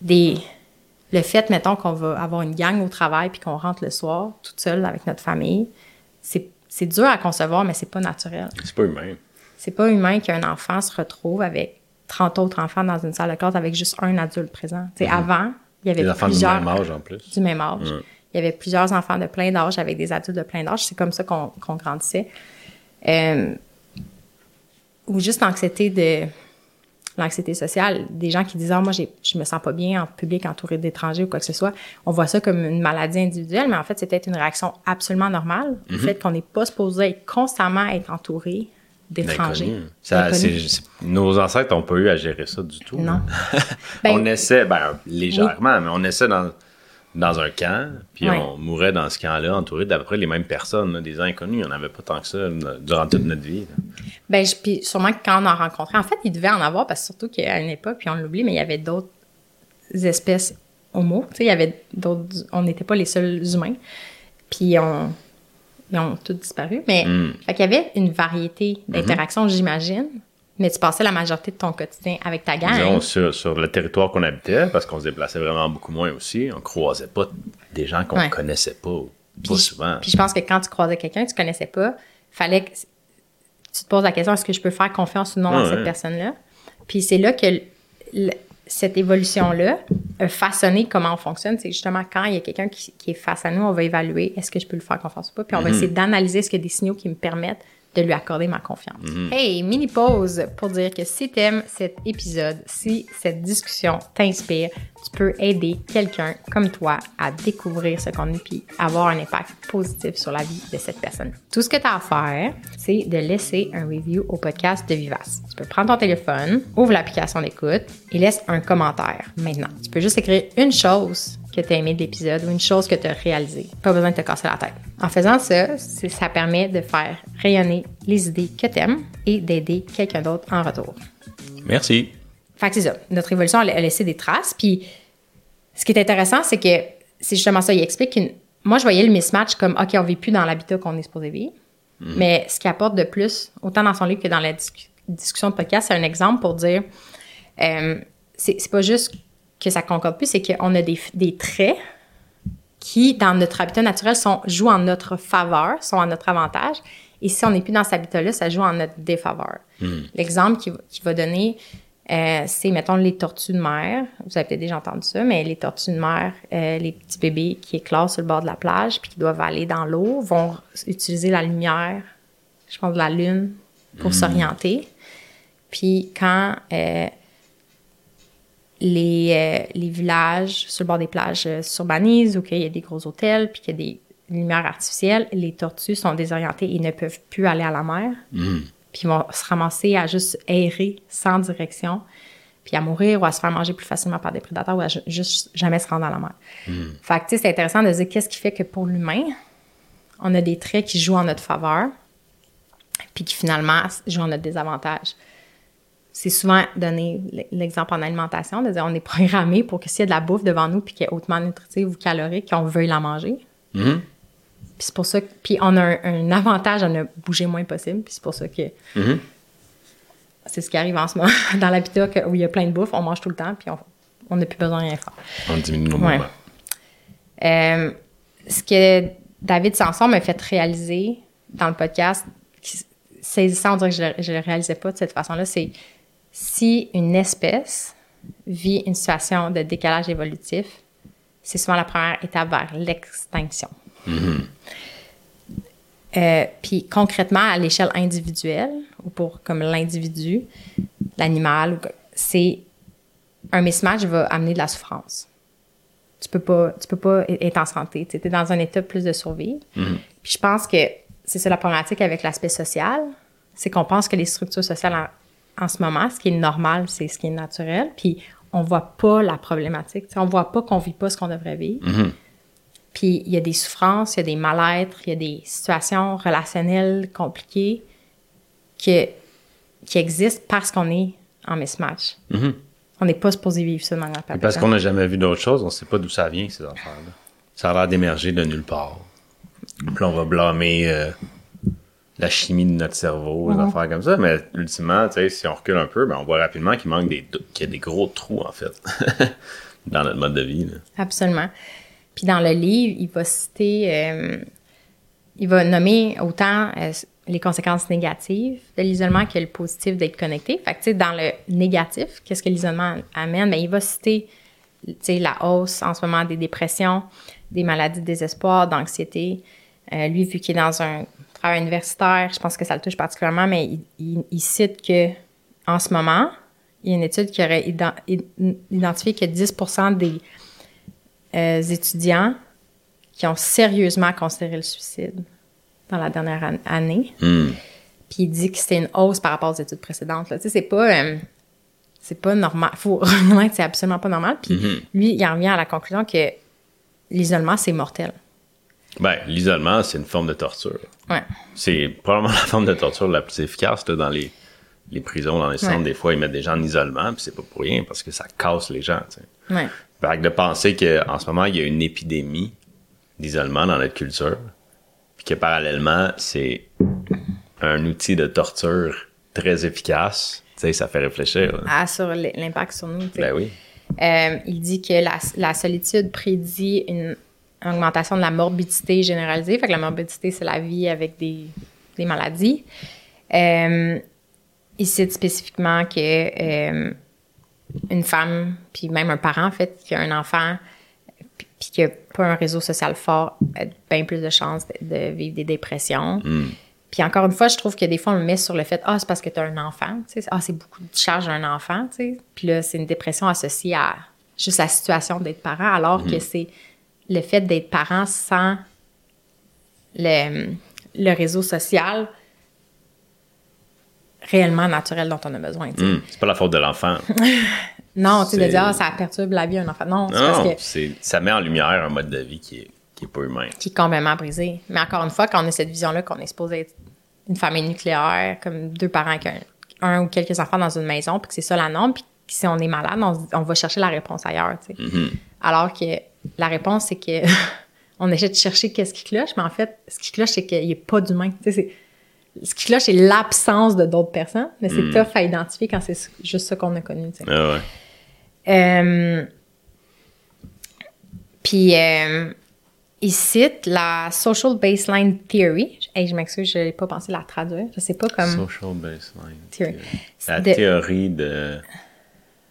des, le fait, mettons, qu'on va avoir une gang au travail puis qu'on rentre le soir toute seule avec notre famille, c'est dur à concevoir, mais c'est pas naturel. C'est pas humain. C'est pas humain qu'un enfant se retrouve avec 30 autres enfants dans une salle de classe avec juste un adulte présent. Tu sais, avant, il y avait Les enfants du plusieurs même âge, en plus. du même âge. Ouais. Il y avait plusieurs enfants de plein d'âge avec des adultes de plein d'âge. C'est comme ça qu'on qu'on grandissait. Euh, ou juste l'anxiété de l'anxiété sociale, des gens qui disent ah moi j'ai- je me sens pas bien en public entouré d'étrangers ou quoi que ce soit, on voit ça comme une maladie individuelle, mais en fait c'est peut-être une réaction absolument normale Mhm. au fait qu'on n'est pas supposé être constamment être entouré d'étrangers. D'inconnu. Ça, D'inconnus. c'est- c'est- nos ancêtres n'ont pas eu à gérer ça du tout. Non. on Ben, essaie, ben, légèrement, mais on essaie dans, dans un camp, puis Ouais. on mourait dans ce camp-là, entouré d'à peu près les mêmes personnes, là, des inconnus. On n'avait pas tant que ça là, durant toute notre vie. là. Ben, je- puis sûrement que quand on en rencontrait, en fait, il devait en avoir, parce que surtout qu'à une époque, puis on l'oublie, mais il y avait d'autres espèces homo. Tu sais, il y avait d'autres. On n'était pas les seuls humains. Puis on. Ils ont tous disparu. Mais. Mm. Fait qu'il y avait une variété d'interactions, j'imagine. Mais tu passais la majorité de ton quotidien avec ta gang. Disons, sur, sur le territoire qu'on habitait, parce qu'on se déplaçait vraiment beaucoup moins aussi, on croisait pas des gens qu'on Ouais. connaissait pas, pas Puis- souvent. Puis je pense que quand tu croisais quelqu'un que tu connaissais pas, fallait que tu te poses la question est-ce que je peux faire confiance ou non à cette ouais. personne-là? Puis c'est là que cette évolution-là a façonné comment on fonctionne. C'est justement quand il y a quelqu'un qui, qui est face à nous, on va évaluer est-ce que je peux lui faire confiance ou pas? Puis on va essayer d'analyser y a des signaux qui me permettent de lui accorder ma confiance. Hey, mini pause pour dire que si t'aimes cet épisode, si cette discussion t'inspire, tu peux aider quelqu'un comme toi à découvrir ce contenu puis avoir un impact positif sur la vie de cette personne. Tout ce que tu as à faire, c'est de laisser un review au podcast de Vivace. Tu peux prendre ton téléphone, ouvre l'application d'écoute et laisse un commentaire maintenant. Tu peux juste écrire une chose que tu as aimé de l'épisode ou une chose que tu as réalisée. Pas besoin de te casser la tête. En faisant ça, ça permet de faire rayonner les idées que tu aimes et d'aider quelqu'un d'autre en retour. Merci. Fait que c'est ça. Notre évolution a a laissé des traces. Puis, ce qui est intéressant, c'est que c'est justement ça. Il explique qu'une. Moi, je voyais le mismatch comme, OK, on vit plus dans l'habitat qu'on est supposé vivre. Mais ce qui apporte de plus, autant dans son livre que dans la discu- discussion de podcast, c'est un exemple pour dire, euh, c'est pas juste que ça concorde plus, c'est qu'on a des, des traits qui, dans notre habitat naturel, sont, jouent en notre faveur, sont à notre avantage. Et si on n'est plus dans cet habitat-là, ça joue en notre défaveur. L'exemple qu'il qui va donner, euh, c'est, mettons, les tortues de mer. Vous avez peut-être déjà entendu ça, mais les tortues de mer, euh, les petits bébés qui éclatent sur le bord de la plage puis qui doivent aller dans l'eau, vont utiliser la lumière, je pense, de la lune pour s'orienter. Puis quand euh, les, euh, les villages sur le bord des plages euh, s'urbanisent ou qu'il y a des gros hôtels puis qu'il y a des lumières artificielles, les tortues sont désorientées et ne peuvent plus aller à la mer. Puis ils vont se ramasser à juste errer sans direction, puis à mourir ou à se faire manger plus facilement par des prédateurs ou à ju- juste jamais se rendre à la mer. Fait que, tu sais, c'est intéressant de dire qu'est-ce qui fait que pour l'humain, on a des traits qui jouent en notre faveur, puis qui finalement jouent en notre désavantage. C'est souvent donné l'exemple en alimentation, de dire on est programmé pour que s'il y a de la bouffe devant nous puis qu'elle est hautement nutritive ou calorique, qu'on veuille la manger. Mm-hmm. Puis c'est pour ça que. Puis on a un, avantage à ne bouger moins possible. Puis c'est pour ça que. Mm-hmm. C'est ce qui arrive en ce moment dans l'habitat où il y a plein de bouffe, on mange tout le temps, puis on n'a plus besoin de rien faire. On diminue nos ouais. Euh, ce que David Sanson m'a fait réaliser dans le podcast, saisissant, on dirait que je ne le réalisais pas de cette façon-là, c'est si une espèce vit une situation de décalage évolutif, c'est souvent la première étape vers l'extinction. Mm-hmm. Euh, puis concrètement, à l'échelle individuelle, ou pour comme l'individu, l'animal, c'est un mismatch va amener de la souffrance. Tu peux pas, tu peux pas être en santé. Tu es dans un état plus de survie. Mm-hmm. Puis je pense que c'est ça la problématique avec l'aspect social, c'est qu'on pense que les structures sociales en, ce moment, ce qui est normal, c'est ce qui est naturel. Puis on voit pas la problématique. On voit pas qu'on vit pas ce qu'on devrait vivre. Mm-hmm. Puis il y a des souffrances, il y a des mal-être, il y a des situations relationnelles compliquées qui, qui existent parce qu'on est en mismatch. Mm-hmm. On n'est pas supposé vivre ça dans la perpétuelle. Parce qu'on n'a jamais vu d'autre chose, on ne sait pas d'où ça vient, ces affaires-là. Ça a l'air d'émerger de nulle part. Puis on va blâmer euh, la chimie de notre cerveau, des Mhm. affaires comme ça. Mais ultimement, si on recule un peu, ben, on voit rapidement qu'il manque des, qu'il y a des gros trous, en fait, dans notre mode de vie. là. Absolument. Puis dans le livre, il va citer, euh, il va nommer autant euh, les conséquences négatives de l'isolement que le positif d'être connecté. Fait que, tu sais, dans le négatif, qu'est-ce que l'isolement amène? Bien, il va citer, la hausse en ce moment des dépressions, des maladies de désespoir, d'anxiété. Euh, lui, vu qu'il est dans un travail universitaire, je pense que ça le touche particulièrement, mais il, il- il cite que en ce moment, il y a une étude qui aurait ident- identifié que 10% des euh, étudiants qui ont sérieusement considéré le suicide dans la dernière an- année. Hmm. Puis il dit que c'était une hausse par rapport aux études précédentes. Tu sais, c'est pas, euh, c'est pas normal. Faut reconnaître que c'est absolument pas normal. Puis Mhm. lui, il en revient à la conclusion que l'isolement, c'est mortel. Ben, l'isolement, c'est une forme de torture. Ouais. C'est probablement la forme de torture la plus efficace là, dans les, les prisons, dans les centres. Ouais. Des fois, ils mettent des gens en isolement, puis c'est pas pour rien, parce que ça casse les gens. tu sais. Ouais. Fait que de penser qu'en ce moment, il y a une épidémie d'isolement dans notre culture, puis que parallèlement, c'est un outil de torture très efficace, tu sais, ça fait réfléchir. là. Ah, sur l'impact sur nous. tu sais. Ben oui. Euh, il dit que la, la solitude prédit une augmentation de la morbidité généralisée. Fait que la morbidité, c'est la vie avec des, des maladies. Euh, il cite spécifiquement que euh, une femme, puis même un parent, en fait, qui a un enfant, puis- qui n'a pas un réseau social fort, a bien plus de chances de, de vivre des dépressions. Puis encore une fois, je trouve que des fois, on le met sur le fait, ah, c'est parce que tu as un enfant, ah, c'est beaucoup de charge d'un enfant. Puis là, c'est une dépression associée à juste la situation d'être parent, alors que c'est le fait d'être parent sans le, le réseau social réellement naturel dont on a besoin. Hmm. C'est pas la faute de l'enfant. Non, tu sais, de dire, ah, ça perturbe la vie d'un enfant. Non, c'est parce que ça met en lumière un mode de vie qui est, qui est pas humain. qui est complètement brisé. Mais encore une fois, quand on a cette vision-là qu'on est supposé être une famille nucléaire, comme deux parents avec un, un ou quelques enfants dans une maison, puis que c'est ça la norme, puis si on est malade, on, va chercher la réponse ailleurs, tu sais. Mm-hmm. Alors que la réponse, c'est que on essaie de chercher qu'est-ce qui cloche, mais en fait, ce qui cloche, c'est qu'il n'y a pas d'humain. Ce qui cloche, c'est l'absence de d'autres personnes, mais c'est tough à identifier quand c'est juste ça qu'on a connu. Ah ouais. Euh, puis, euh, il cite la Social Baseline Theory. Hey, je m'excuse, je n'ai pas pensé la traduire. Je sais pas comme. Social baseline. Theory. La De- théorie de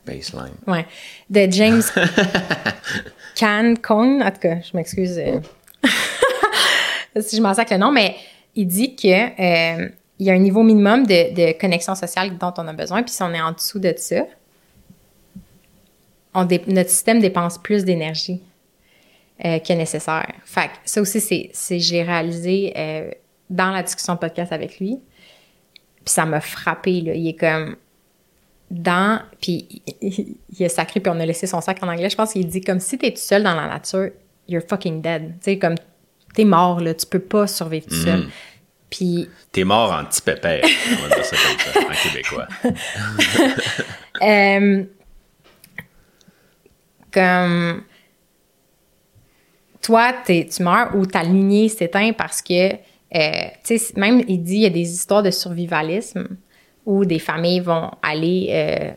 baseline. Ouais. De James Cancon. En tout cas, je m'excuse euh, si je m'en sac le nom, mais il dit que euh, il y a un niveau minimum de, de connexion sociale dont on a besoin, puis si on est en dessous de ça, on dé- notre système dépense plus d'énergie euh, que nécessaire. Fait que ça aussi, c'est, réalisé euh, dans la discussion de podcast avec lui. Puis ça m'a frappé, là. Il est comme dans... Puis il, a sacré, puis on a laissé son sac en anglais. Je pense qu'il dit comme si t'es tout seul dans la nature, you're fucking dead. Tu sais, comme t'es mort, là. Tu peux pas survivre tout seul. Puis T'es mort en petit pépère, on va dire ça comme ça, en québécois. Euh, comme toi, t'es- tu meurs ou ta lignée s'éteint parce que, euh, tu sais, même il dit, il y a des histoires de survivalisme où des familles vont aller euh,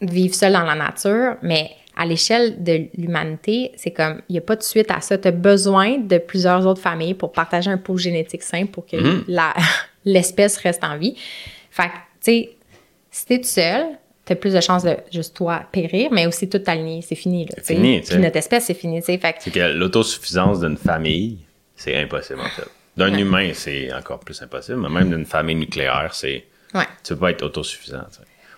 vivre seules dans la nature, mais à l'échelle de l'humanité, c'est comme, il n'y a pas de suite à ça. Tu as besoin de plusieurs autres familles pour partager un pot génétique sain pour que la- l'espèce reste en vie. Fait que, tu sais, si t'es tout seul, t'as plus de chances de juste toi périr, mais aussi toute ta lignée, c'est fini. Sais. fini, tu sais. Puis notre espèce, c'est fini. tu sais. Fait que, C'est que l'autosuffisance d'une famille, c'est impossible en fait. D'un humain, c'est encore plus impossible, mais même d'une famille nucléaire, c'est. Ouais. Tu peux pas être autosuffisant.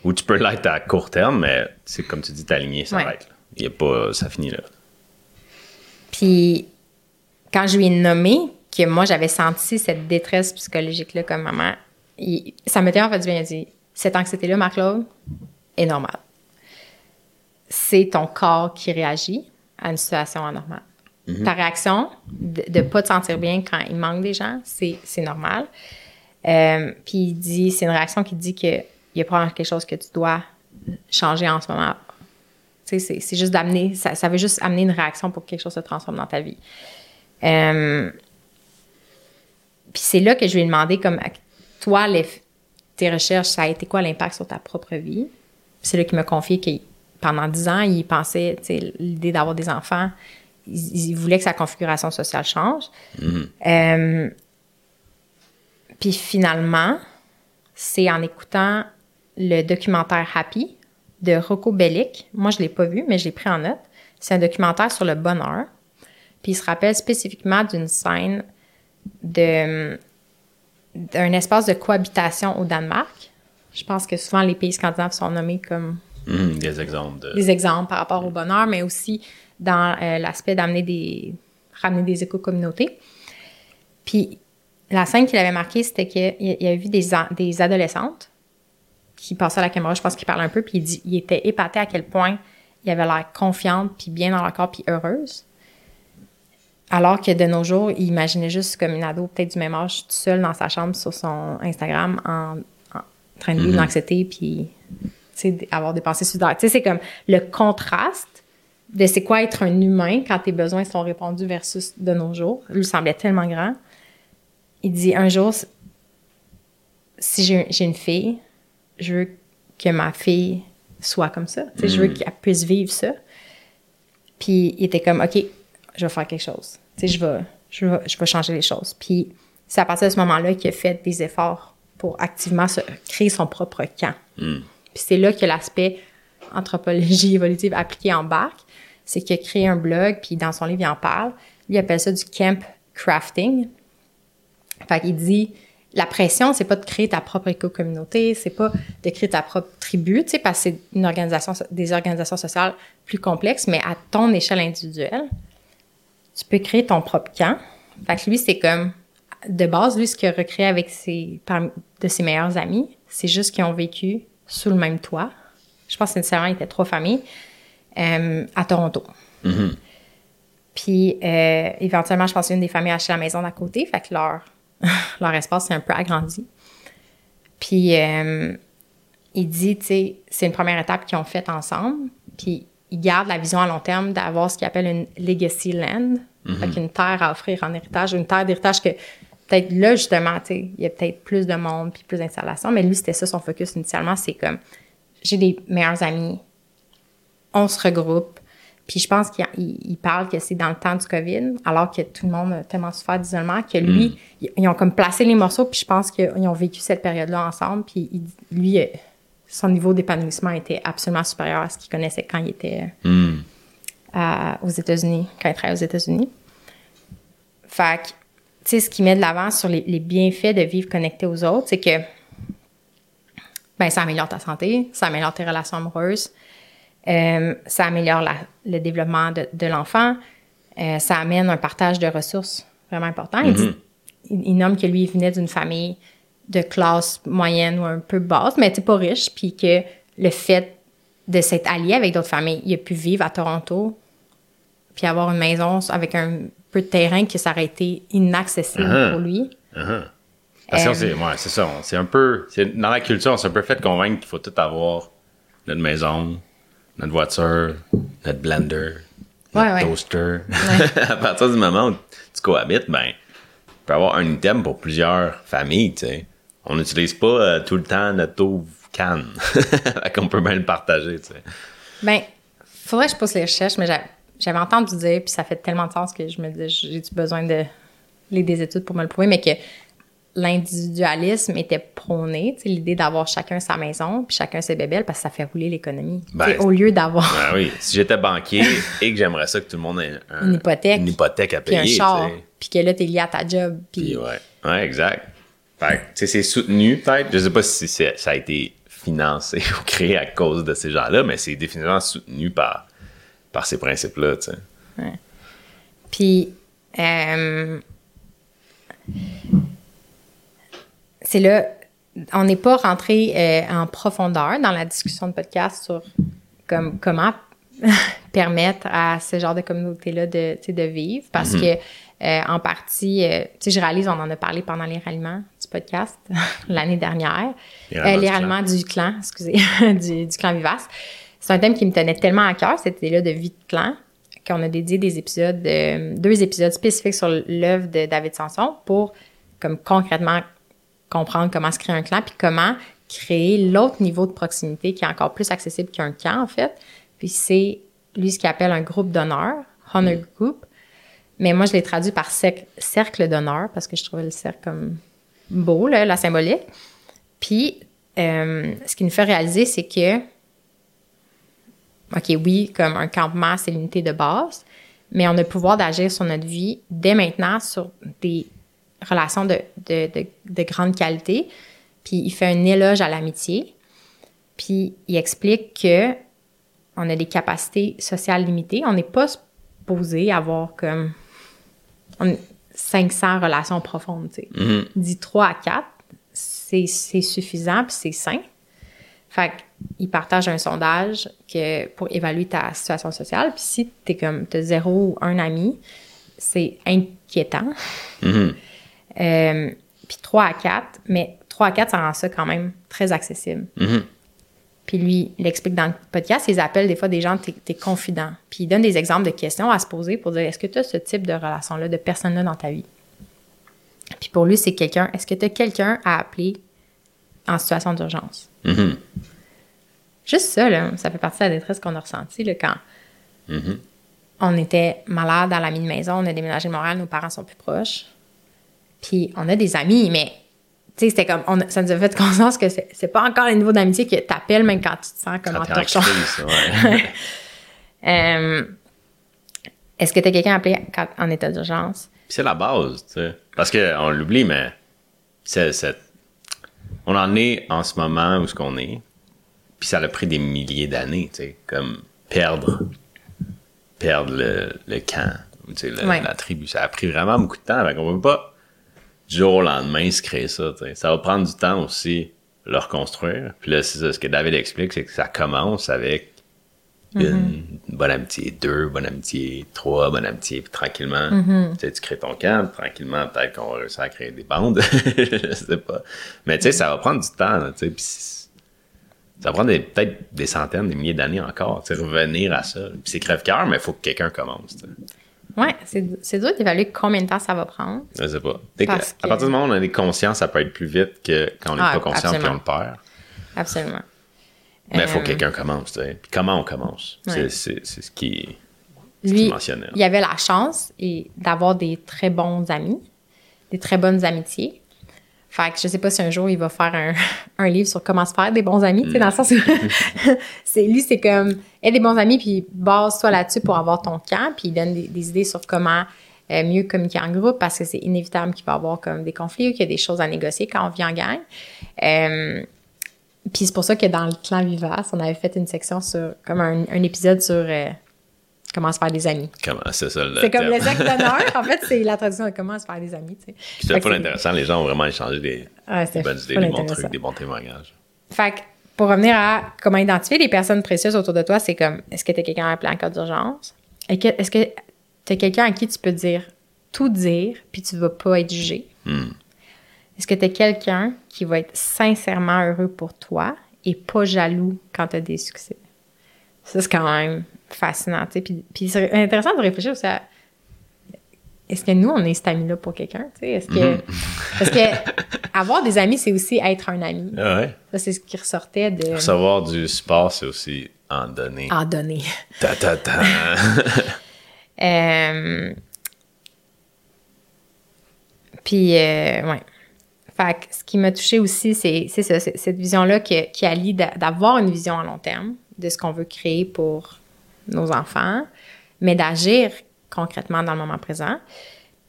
Ou tu peux l'être à court terme, mais c'est comme tu dis, ta lignée s'arrête. là. Il y a pas. Ça finit là. Puis quand je lui ai nommé que moi j'avais senti cette détresse psychologique-là comme maman, il- ça m'était en fait du bien. Il a dit Cette anxiété-là, Marc-Claude, est normale. C'est ton corps qui réagit à une situation anormale. Ta réaction de ne pas te sentir bien quand il manque des gens, c'est c'est normal. Euh, puis il dit c'est une réaction qui dit qu'il y a probablement quelque chose que tu dois changer en ce moment. Tu sais, c'est- c'est juste d'amener, ça, ça veut juste amener une réaction pour que quelque chose se transforme dans ta vie. Euh, puis c'est là que je lui ai demandé, comme, toi, les- tes recherches, ça a été quoi l'impact sur ta propre vie? C'est là qu'il m'a confié que pendant dix ans, il pensait, tu sais, l'idée d'avoir des enfants, il, il voulait que sa configuration sociale change. Euh, puis finalement, c'est en écoutant le documentaire Happy de Rocco Bellic. Moi, je ne l'ai pas vu, mais je l'ai pris en note. C'est un documentaire sur le bonheur. Puis il se rappelle spécifiquement d'une scène de d'un espace de cohabitation au Danemark. Je pense que souvent les pays scandinaves sont nommés comme Hum, des exemples de. des exemples par rapport au bonheur, mais aussi dans euh, l'aspect d'amener des ramener des éco-communautés. Puis la scène qu'il avait marquée, c'était qu'il il avait vu des, adolescentes qui passaient à la caméra, je pense qu'il parlait un peu, puis il, dit, il était épaté à quel point il avait l'air confiante, puis bien dans leur corps, puis heureuse. Alors que de nos jours, il imaginait juste comme une ado, peut-être du même âge, tout seul dans sa chambre sur son Instagram, en, en train de vivre l'anxiété, puis tu sais, avoir des pensées suicidaires. Tu sais, c'est comme le contraste de c'est quoi être un humain quand tes besoins sont répondus versus de nos jours. Lui semblait tellement grand. Il dit un jour, si j'ai une fille, je veux que ma fille soit comme ça. Sais, Je veux qu'elle puisse vivre ça. Puis il était comme, OK, je vais faire quelque chose. Tu sais, je vais, je vais, je vais changer les choses. Puis c'est à partir de ce moment-là qu'il a fait des efforts pour activement se, créer son propre camp. Puis c'est là que l'aspect anthropologie évolutive appliquée embarque. C'est qu'il a créé un blog, puis dans son livre, il en parle. Lui, il appelle ça du camp crafting. Fait qu'il dit, la pression, c'est pas de créer ta propre éco-communauté, c'est pas de créer ta propre tribu, tu sais, parce que c'est une organisation, des organisations sociales plus complexes, mais à ton échelle individuelle, tu peux créer ton propre camp. Fait que lui, c'est comme, de base, lui, ce qu'il a recréé avec ses, parmi- de ses meilleurs amis, c'est juste qu'ils ont vécu sous le même toit. Je pense que nécessairement, il était trois familles, euh, à Toronto. Puis, euh, éventuellement, je pense qu'une des familles a acheté la maison d'à côté, fait que leur, leur espace s'est un peu agrandi. Puis, euh, il dit, tu sais, c'est une première étape qu'ils ont faite ensemble. Puis, il garde la vision à long terme d'avoir ce qu'il appelle une legacy land, fait qu'une terre à offrir en héritage, une terre d'héritage que peut-être là, justement, tu sais, il y a peut-être plus de monde puis plus d'installations, mais lui, c'était ça son focus initialement, c'est comme, j'ai des meilleurs amis, on se regroupe, puis je pense qu'il il- il parle que c'est dans le temps du COVID, alors que tout le monde a tellement souffert d'isolement, que lui, ils, ils ont comme placé les morceaux, puis je pense qu'ils ont vécu cette période-là ensemble, puis il- lui, euh, son niveau d'épanouissement était absolument supérieur à ce qu'il connaissait quand il était euh, Hum. à- aux États-Unis, quand il travaillait aux États-Unis. Fait que, tu sais, ce qui met de l'avant sur les, les bienfaits de vivre connecté aux autres, c'est que ben, ça améliore ta santé, ça améliore tes relations amoureuses, euh, ça améliore la- le développement de, de l'enfant, euh, ça amène un partage de ressources vraiment important. Il, dit- il, il nomme que lui, il venait d'une famille de classe moyenne ou un peu basse, mais pas riche, puis que le fait de s'être allié avec d'autres familles, il a pu vivre à Toronto, puis avoir une maison avec un peu de terrain que ça aurait été inaccessible Ah. pour lui. Uh-huh. Parce Euh, c'est ouais, c'est ça. C'est un peu. Dans la culture, on s'est un peu fait convaincre qu'il faut tout avoir notre maison, notre voiture, notre blender, notre Ouais, ouais. toaster. à partir du moment où tu cohabites, ben, tu peux avoir un item pour plusieurs familles, tu sais. On n'utilise pas euh, tout le temps notre eau canne. qu'on peut bien le partager, tu sais. Ben, faudrait que je pousse les recherches, mais j'a- j'avais entendu dire, puis ça fait tellement de sens que je me disais, j'ai-tu besoin de lire des études pour me le prouver, mais que l'individualisme était prôné, l'idée d'avoir chacun sa maison, puis chacun ses bébelles, parce que ça fait rouler l'économie. Ben, au lieu d'avoir Ben oui, si j'étais banquier et que j'aimerais ça que tout le monde ait un- une hypothèque, une hypothèque à puis payer, un tu char, puis que là, t'es lié à ta job, puis Puis ouais. Ouais, exact. Fait c'est soutenu, peut-être. Je sais pas si ça a été financé ou créé à cause de ces gens-là, mais c'est définitivement soutenu par, par ces principes-là, tu sais. Puis, euh, c'est là, on n'est pas rentré euh, en profondeur dans la discussion de podcast sur comme, comment permettre à ce genre de communauté-là de, vivre parce que, euh, en partie, euh, tu sais, je réalise, on en a parlé pendant les ralliements du podcast l'année dernière. Les Euh, ralliements du clan, excusez, du, du clan Vivace. C'est un thème qui me tenait tellement à cœur, cette idée-là de vie de clan, qu'on a dédié des épisodes, deux épisodes spécifiques sur l'œuvre de David Sanson pour, comme concrètement, comprendre comment se créer un clan, puis comment créer l'autre niveau de proximité qui est encore plus accessible qu'un camp, en fait. Puis c'est, lui, ce qu'il appelle un groupe d'honneur, honor group. Mais moi, je l'ai traduit par cer- cercle d'honneur parce que je trouvais le cercle comme beau, là, la symbolique. Puis, euh, ce qui nous fait réaliser, c'est que, OK, oui, comme un campement, c'est l'unité de base, mais on a le pouvoir d'agir sur notre vie dès maintenant sur des relations de, de, de, de grande qualité. Puis, il fait un éloge à l'amitié. Puis, il explique que on a des capacités sociales limitées. On n'est pas supposé avoir comme on- 500 relations profondes, tu sais. Mhm. Il dit 3 à 4, c'est suffisant, puis c'est sain. Fait qu'il partage un sondage que, pour évaluer ta situation sociale. Puis si t'es comme, t'as zéro ou un ami, c'est inquiétant. Mhm. Euh, puis 3 à 4, mais 3 à 4, ça rend ça quand même très accessible. Mhm. Puis lui, il explique dans le podcast, ils appellent des fois des gens, t'es t'es confident. Puis il donne des exemples de questions à se poser pour dire, est-ce que tu as ce type de relation-là, de personne-là dans ta vie? Puis pour lui, c'est quelqu'un, est-ce que tu as quelqu'un à appeler en situation d'urgence? Mhm. Juste ça, là, ça fait partie de la détresse qu'on a ressentie là, quand Mhm. on était malade à la de maison, on a déménagé de Montréal, nos parents sont plus proches. Puis on a des amis, mais tu sais, c'était comme, on ça nous a fait conscience que c'est c'est pas encore le niveau d'amitié que t'appelles même quand tu te sens comme en torchon. ouais. Euh, Est-ce que tu as quelqu'un appelé quand- en état d'urgence? Puis c'est la base, tu sais. Parce qu'on l'oublie, mais c'est, c'est- on en est en ce moment où ce qu'on est. Puis ça a pris des milliers d'années, tu sais. Comme perdre, perdre le, le camp, tu sais, Ouais. la tribu. Ça a pris vraiment beaucoup de temps. Qu'on peut pas du jour au lendemain se créer ça. Ça va prendre du temps aussi le reconstruire. Puis là, c'est ça, ce que David explique, c'est que ça commence avec une bonne amitié, deux bonnes amitiés, trois bonnes amitiés, puis tranquillement, tu sais, tu crées ton camp, tranquillement, peut-être qu'on va réussir à créer des bandes, je sais pas. Mais tu sais, ça va prendre du temps, tu sais, puis ça va prendre des- peut-être des centaines, des milliers d'années encore, tu sais, revenir à ça. Puis c'est crève-cœur, mais il faut que quelqu'un commence, tu sais. Ouais, c'est dur d'évaluer combien de temps ça va prendre. Je sais pas. Dès que- Parce À partir du moment où on est conscient, ça peut être plus vite que quand on n'est Ah, pas conscient puis on le perd. Absolument. Mais il faut Euh, que quelqu'un commence, tu sais. Puis comment on commence? C'est- Ouais. C'est c'est ce qui ce Lui, il avait la chance et d'avoir des très bons amis, des très bonnes amitiés. Fait que je sais pas si un jour il va faire un, un livre sur comment se faire des bons amis, dans le sens où c'est lui, c'est comme aie des bons amis puis base-toi là-dessus pour avoir ton camp, puis donne des, des idées sur comment euh, mieux communiquer en groupe parce que c'est inévitable qu'il va y avoir comme des conflits ou qu'il y a des choses à négocier quand on vit en gang. Euh, puis c'est pour ça que dans le clan Vivace, on avait fait une section sur, comme un, un épisode sur euh, comment se faire des amis. Comment c'est ça le C'est comme terme? le cercle d'honneur. En fait, c'est la traduction de comment se faire des amis. tu sais. C'était pas intéressant. Les gens ont vraiment échangé des, Ouais, des c'était bonnes idées, des bons trucs, des bons témoignages. Fait que pour revenir à comment identifier les personnes précieuses autour de toi, c'est comme est-ce que tu as quelqu'un à appeler en cas d'urgence? Est-ce que tu as quelqu'un à qui tu peux dire tout dire puis tu vas pas être jugé? Hmm. Est-ce que tu es quelqu'un qui va être sincèrement heureux pour toi et pas jaloux quand tu as des succès? Ça, c'est quand même fascinant. puis c'est intéressant de réfléchir aussi à est-ce que nous, on est cet ami-là pour quelqu'un? Est-ce que. Parce que avoir des amis, c'est aussi être un ami. Ah ouais? Ça, c'est ce qui ressortait de. Recevoir du support, c'est aussi en donner. En donner. Ta ta ta. Euh, Puis, euh, ouais. Fait que ce qui m'a touché aussi, c'est c'est ça, cette vision-là que- qui allie d'a- d'avoir une vision à long terme de ce qu'on veut créer pour nos enfants, mais d'agir concrètement dans le moment présent.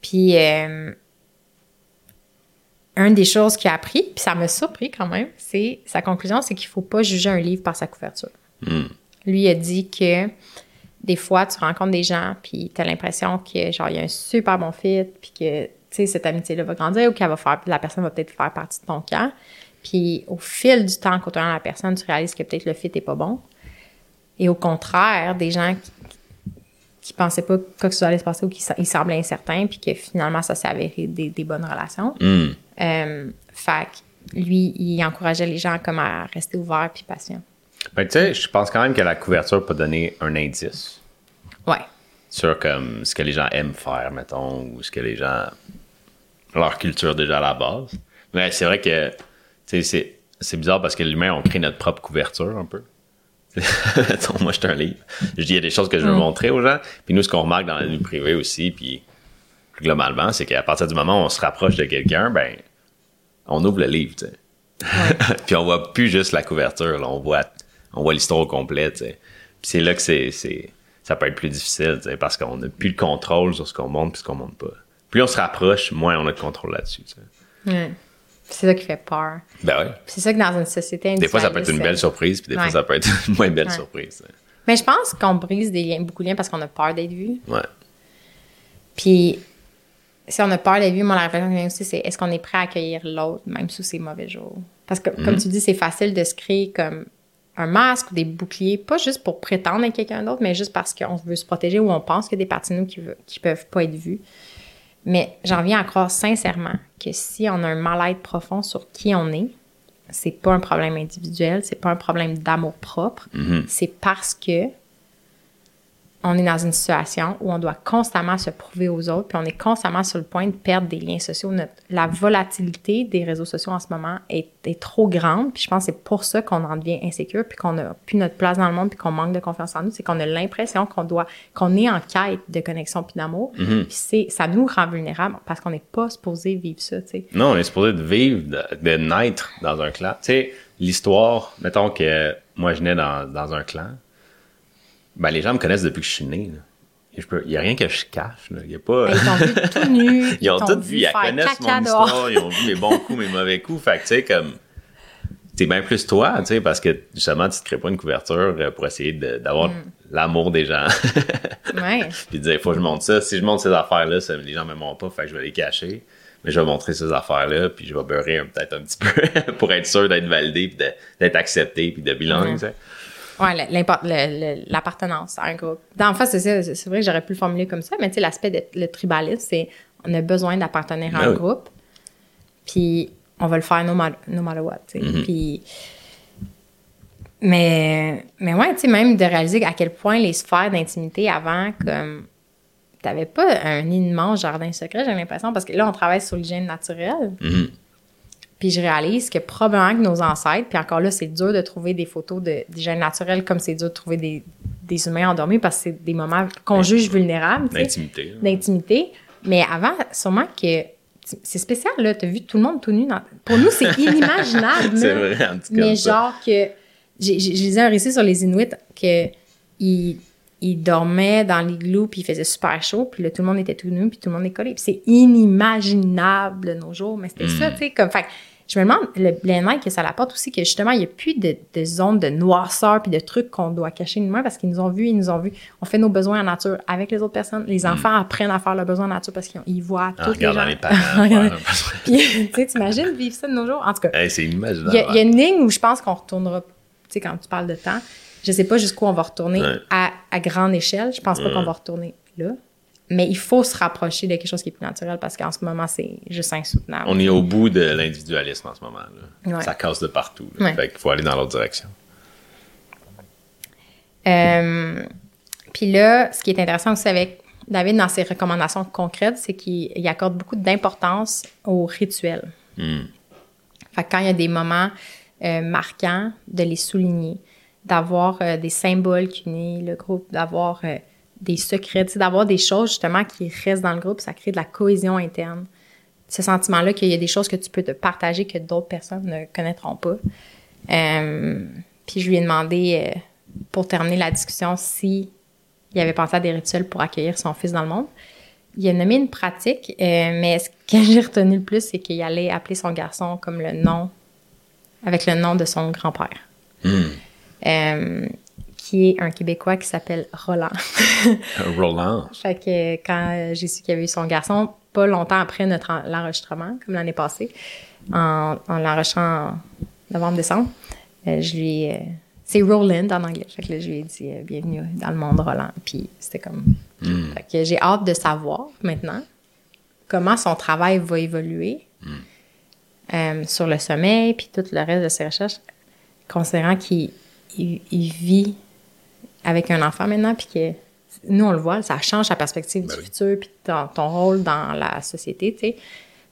Puis, euh, une des choses qu'il a appris, puis ça m'a surpris quand même, c'est sa conclusion, c'est qu'il faut pas juger un livre par sa couverture. Lui a dit que des fois, tu rencontres des gens, puis tu as l'impression que genre il y a un super bon fit, puis que tu sais cette amitié-là va grandir ou qu'elle va faire, la personne va peut-être faire partie de ton camp. Puis au fil du temps, côtoyant la personne, tu réalises que peut-être le fit est pas bon. Et au contraire, des gens qui, qui pensaient pas quoi que ce soit allait se passer ou qui ils semblaient incertains, puis que finalement ça s'est avéré des, des bonnes relations. Hmm. Euh, fait que lui, il encourageait les gens comme à rester ouverts puis patients. Ben, tu sais, je pense quand même que la couverture peut donner un indice Ouais. sur comme ce que les gens aiment faire, mettons, ou ce que les gens. leur culture déjà à la base. Mais c'est vrai que, tu sais, c'est, c'est bizarre parce que l'humain, on crée notre propre couverture un peu. Moi, je suis un livre. Je dis, il y a des choses que je veux montrer aux gens. Puis nous, ce qu'on remarque dans la vie privée aussi, puis plus globalement, c'est qu'à partir du moment où on se rapproche de quelqu'un, ben, on ouvre le livre, tu sais. puis on voit plus juste la couverture, là, on voit, on voit l'histoire au complet, tu sais. Puis c'est là que c'est, c'est, ça peut être plus difficile, tu sais, parce qu'on n'a plus le contrôle sur ce qu'on montre puis ce qu'on montre pas. Plus on se rapproche, moins on a de contrôle là-dessus, tu sais. Ouais. C'est ça qui fait peur. Ben ouais. C'est ça que dans une société Des fois, ça peut être une belle surprise, puis des fois, ça peut être une moins belle Ouais. surprise. Mais je pense qu'on brise des liens, beaucoup de liens parce qu'on a peur d'être vu. Ouais. Puis, si on a peur d'être vu, moi, la réflexion qui vient aussi, c'est est-ce qu'on est prêt à accueillir l'autre, même sous ses mauvais jours? Parce que, comme tu dis, c'est facile de se créer comme un masque ou des boucliers, pas juste pour prétendre être quelqu'un d'autre, mais juste parce qu'on veut se protéger ou on pense qu'il y a des parties de nous qui, veut- qui peuvent pas être vues. Mais j'en viens à croire sincèrement que si on a un mal-être profond sur qui on est, c'est pas un problème individuel, c'est pas un problème d'amour propre, c'est parce que on est dans une situation où on doit constamment se prouver aux autres, puis on est constamment sur le point de perdre des liens sociaux. Notre- la volatilité des réseaux sociaux en ce moment est, est trop grande, puis je pense que c'est pour ça qu'on en devient insécure, puis qu'on n'a plus notre place dans le monde, puis qu'on manque de confiance en nous, c'est qu'on a l'impression qu'on doit, qu'on est en quête de connexion puis d'amour, puis c'est, ça nous rend vulnérables parce qu'on n'est pas supposé vivre ça, tu sais. Non, on est supposé de vivre, de, de naître dans un clan. Tu sais, l'histoire, mettons que moi, je nais dans, dans un clan, ben, les gens me connaissent depuis que je suis né. là. Et je peux- Il n'y a rien que je cache. là. Il y a pas... Ben, Ils t'ont vu tout nu, Ils ont tout vu, ils connaissent mon dehors. histoire, ils ont vu mes bons coups, mes mauvais coups. Fait que, tu sais, comme, t'es bien plus toi, tu sais, parce que, justement, tu te crées pas une couverture euh, pour essayer d'avoir Mm. l'amour des gens. Ouais. Puis de dire, faut que je montre ça. Si je montre ces affaires-là, les gens me montrent pas, fait que je vais les cacher. Mais je vais montrer ces affaires-là, puis je vais beurrer peut-être un petit peu pour être sûr d'être validé, puis d'être accepté, puis de bilingue, Mm. Ouais, le- le- le- l'appartenance à un groupe. Dans, en fait, c'est vrai que j'aurais pu le formuler comme ça, mais tu sais, l'aspect de le tribalisme, c'est on a besoin d'appartenir à Ben un oui. groupe, puis on va le faire no matter, no matter what, tu sais. Mm-hmm. Puis, mais, mais ouais, tu sais, même de réaliser à quel point les sphères d'intimité avant, comme, t'avais pas un immense jardin secret, j'ai l'impression, parce que là, on travaille sur l'hygiène naturelle. Mm-hmm. Puis je réalise que probablement que nos ancêtres, puis encore là, c'est dur de trouver des photos de- d'hygiène naturelle comme c'est dur de trouver des, des humains endormis parce que c'est des moments qu'on juge vulnérables. là. D'intimité. Mais avant, sûrement que. C'est spécial, là. T'as vu tout le monde tout nu. Dans... Pour nous, c'est inimaginable. C'est vrai, en tout cas. Mais genre que. J'ai lisais un récit sur les Inuits que ils, ils dormaient dans l'igloo puis il faisait super chaud puis là tout le monde était tout nu puis tout le monde est collé puis c'est inimaginable nos jours mais c'était Hmm. ça tu sais comme fait je me demande le bien-être que ça apporte aussi que justement il n'y a plus de, de zones de noirceur puis de trucs qu'on doit cacher nous-mêmes parce qu'ils nous ont vus ils nous ont vus. On fait nos besoins en nature avec les autres personnes. Les enfants apprennent à faire leurs besoins en nature parce qu'ils ils voient En tous les gens. les parents. Puis tu t'imagines vivre ça de nos jours? En tout cas Hey, c'est il y, a, il y a une ligne où je pense qu'on retournera, tu sais, quand tu parles de temps, je sais pas jusqu'où on va retourner Ouais. à, à grande échelle. Je pense pas qu'on va retourner là. Mais il faut se rapprocher de quelque chose qui est plus naturel parce qu'en ce moment, c'est juste insoutenable. On est au bout de l'individualisme en ce moment. là. Ouais. Ça casse de partout. Ouais. Fait qu'il faut aller dans l'autre direction. Euh, puis là, ce qui est intéressant aussi avec David dans ses recommandations concrètes, c'est qu'il il accorde beaucoup d'importance aux rituels. Hmm. Fait que quand il y a des moments euh, marquants, de les souligner, d'avoir euh, des symboles qui unissent le groupe, d'avoir des secrets, d'avoir des choses justement qui restent dans le groupe, ça crée de la cohésion interne. Ce sentiment-là qu'il y a des choses que tu peux te partager que d'autres personnes ne connaîtront pas. Euh, puis je lui ai demandé, euh, pour terminer la discussion, si il avait pensé à des rituels pour accueillir son fils dans le monde. Il a nommé une pratique, euh, mais ce que j'ai retenu le plus, c'est qu'il allait appeler son garçon comme le nom, avec le nom de son grand-père, Hmm. Euh, qui est un Québécois qui s'appelle Roland. Roland. fait que quand j'ai su qu'il y avait eu son garçon, pas longtemps après notre en- l'enregistrement, comme l'année passée, en, en l'enregistrant en novembre-décembre, euh, je lui ai- euh, c'est Roland en anglais. Fait que là, je lui ai dit euh, bienvenue dans le monde Roland. Puis c'était comme. Fait que j'ai hâte de savoir maintenant comment son travail va évoluer euh, sur le sommeil, puis tout le reste de ses recherches, considérant qu'il il- il vit avec un enfant maintenant, puis que nous, on le voit, ça change sa perspective du futur, puis ton, ton rôle dans la société, tu sais.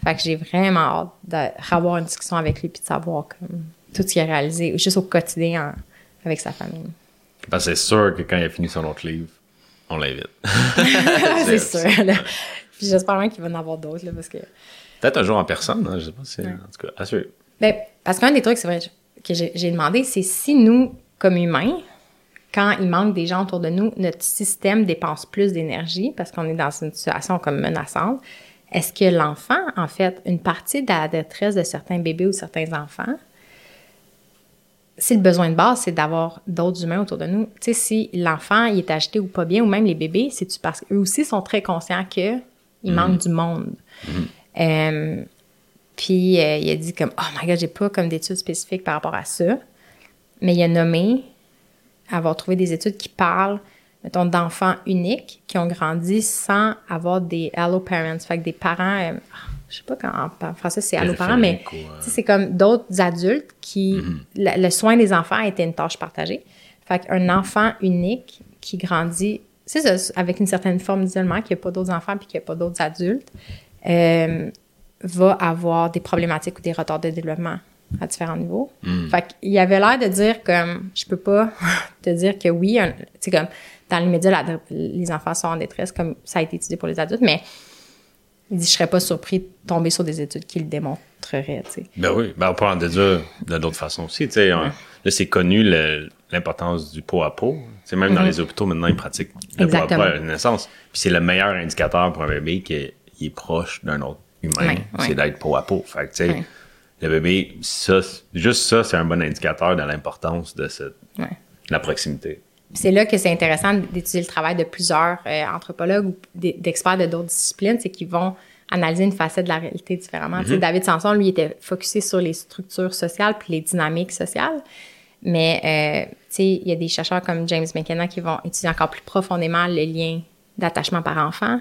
Fait que j'ai vraiment hâte d'avoir une discussion avec lui, puis de savoir comme, tout ce qu'il a réalisé, juste au quotidien en- avec sa famille. Que c'est sûr que quand il a fini son autre livre, on l'invite. c'est sûr. là. Puis j'espère même qu'il va en avoir d'autres, là, parce que... Peut-être un jour en personne, hein, je sais pas si. En tout cas, assuré. Ben, parce qu'un des trucs, c'est vrai, que j'ai demandé, c'est si nous, comme humains, quand il manque des gens autour de nous, notre système dépense plus d'énergie parce qu'on est dans une situation comme menaçante. Est-ce que l'enfant, en fait, une partie de la détresse de certains bébés ou certains enfants, si le besoin de base, c'est d'avoir d'autres humains autour de nous, tu sais, si l'enfant, il est agité ou pas bien, ou même les bébés, c'est-tu parce qu'eux aussi sont très conscients qu'il manque du monde? Euh, puis euh, il a dit comme, oh my god, j'ai pas comme d'études spécifiques par rapport à ça. Mais il a nommé avoir trouvé des études qui parlent, mettons, d'enfants uniques qui ont grandi sans avoir des allo parents, fait que des parents, euh, je sais pas quand en, français c'est allo parents, mais ou, sais, c'est comme d'autres adultes qui, le, le soin des enfants était une tâche partagée. Fait qu'un enfant unique qui grandit, c'est ça, avec une certaine forme d'isolement, qu'il n'y a pas d'autres enfants puis qu'il n'y a pas d'autres adultes, euh, va avoir des problématiques ou des retards de développement à différents niveaux. Fait qu'il avait l'air de dire comme, je peux pas te dire que oui, sais, comme, dans l'immédiat, la- les enfants sont en détresse, comme ça a été étudié pour les adultes, mais il dit, je serais pas surpris de tomber sur des études qui le démontreraient, tu sais. Ben oui, ben on peut en déduire de d'autres façons aussi. Tu sais, on- là, c'est connu l'importance du pot à pot. Sais, même dans les hôpitaux, maintenant, ils pratiquent le pot à pot à la naissance. Puis c'est le meilleur indicateur pour un bébé qui est, proche d'un autre humain. Ouais, ouais. C'est d'être pot à pot. Fait que, tu sais, Ouais. Le bébé, ça, juste ça, c'est un bon indicateur de l'importance de, cette, Ouais. de la proximité. C'est là que c'est intéressant d'étudier le travail de plusieurs euh, anthropologues ou d'experts de d'autres disciplines, c'est qu'ils vont analyser une facette de la réalité différemment. Sais, David Sanson, lui, était focusé sur les structures sociales puis les dynamiques sociales. Mais, euh, tu sais, il y a des chercheurs comme James McKenna qui vont étudier encore plus profondément le lien d'attachement par enfant.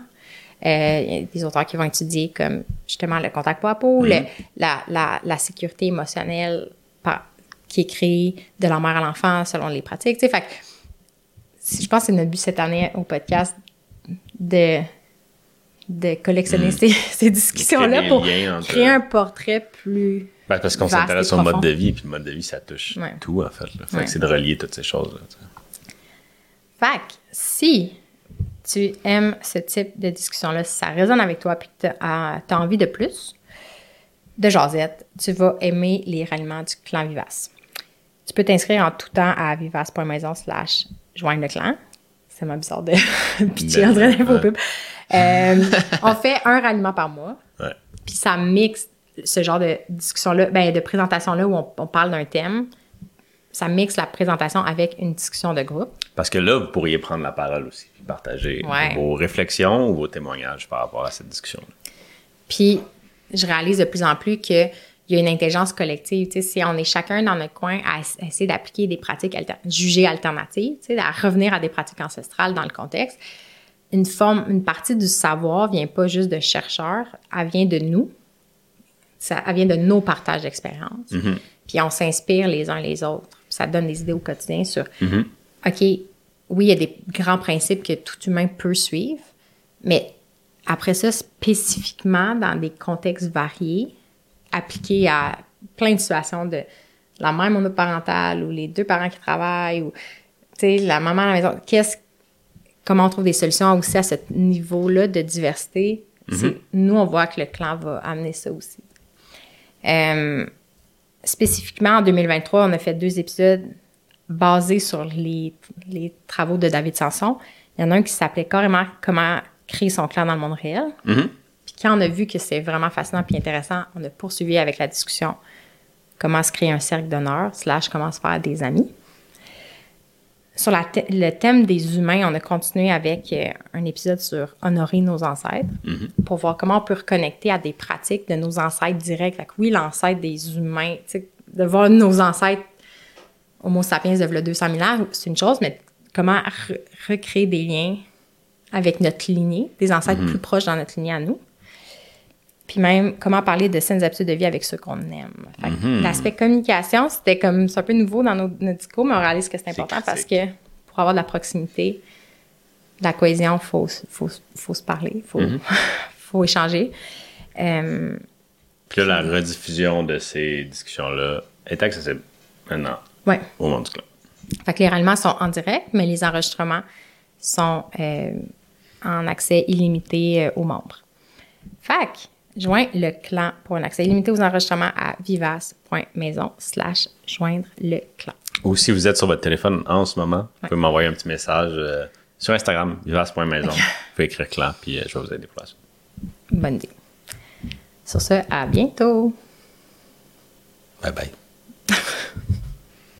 Euh, il y a des auteurs qui vont étudier comme justement le contact peau à peau, le- la, la, la sécurité émotionnelle par- qui est créée de la mère à l'enfant selon les pratiques. Fait que je pense que c'est notre but cette année au podcast de, de collectionner ces, ces discussions-là pour créer un portrait plus. Ben, parce qu'on s'intéresse au mode de vie, puis le mode de vie, ça touche Ouais. tout, en fait. Ouais. c'est de relier toutes ces choses-là. sais. Fait que si tu aimes ce type de discussion-là, si ça résonne avec toi puis que tu as, envie de plus de jasette, tu vas aimer les ralliements du clan Vivace. Tu peux t'inscrire en tout temps à vivace.maison slash joindre le clan. C'est ma bizarre de pitcher en train d'info pub. Euh, on fait un ralliement par mois. Puis ça mixe ce genre de discussion-là, ben, de présentation-là où on, on parle d'un thème. Ça mixe la présentation avec une discussion de groupe. Parce que là, vous pourriez prendre la parole aussi, puis partager Ouais. vos réflexions ou vos témoignages par rapport à cette discussion-là. Puis, je réalise de plus en plus qu'il y a une intelligence collective. Tu sais, si on est chacun dans notre coin à ess- essayer d'appliquer des pratiques alter- jugées alternatives, tu sais, à revenir à des pratiques ancestrales dans le contexte, une forme, une partie du savoir vient pas juste de chercheurs, elle vient de nous. Ça, elle vient de nos partages d'expérience. Puis on s'inspire les uns les autres. Ça donne des idées au quotidien sur, OK, oui, il y a des grands principes que tout humain peut suivre, mais après ça, spécifiquement dans des contextes variés, appliqués à plein de situations de la mère monoparentale ou les deux parents qui travaillent ou la maman à la maison, qu'est-ce comment on trouve des solutions aussi à ce niveau-là de diversité? Nous, on voit que le clan va amener ça aussi. Euh, spécifiquement, en 2023, on a fait deux épisodes basés sur les, les travaux de David Sanson. Il y en a un qui s'appelait carrément Comment créer son clan dans le monde réel. Puis quand on a vu que c'est vraiment fascinant et intéressant, on a poursuivi avec la discussion comment se créer un cercle d'honneur, slash comment se faire des amis. Sur la le thème des humains, on a continué avec euh, un épisode sur honorer nos ancêtres pour voir comment on peut reconnecter à des pratiques de nos ancêtres directs. Fait que oui, l'ancêtre des humains, de voir nos ancêtres Homo sapiens de 200 000 ans, c'est une chose, mais comment recréer des liens avec notre lignée, des ancêtres plus proches dans notre lignée à nous. Puis même, comment parler de saines habitudes de vie avec ceux qu'on aime. L'aspect communication, c'était comme, c'est un peu nouveau dans nos, notre discours, mais on réalise que c'est important parce que pour avoir de la proximité, de la cohésion, il faut, faut, faut, se parler, il faut, faut échanger. Euh, Puis là, la rediffusion de ces discussions-là est accessible maintenant ouais. au monde du club. Fait que les ralliements sont en direct, mais les enregistrements sont euh, en accès illimité euh, aux membres. Fait que, joins le clan pour un accès illimité aux enregistrements à vivace.maison slash joindre le clan. Ou si vous êtes sur votre téléphone en ce moment, vous pouvez m'envoyer un petit message euh, sur Instagram, vivace.maison. vous pouvez écrire clan, puis je vais vous aider pour la suite. Bonne idée. Sur ce, à bientôt. Bye bye.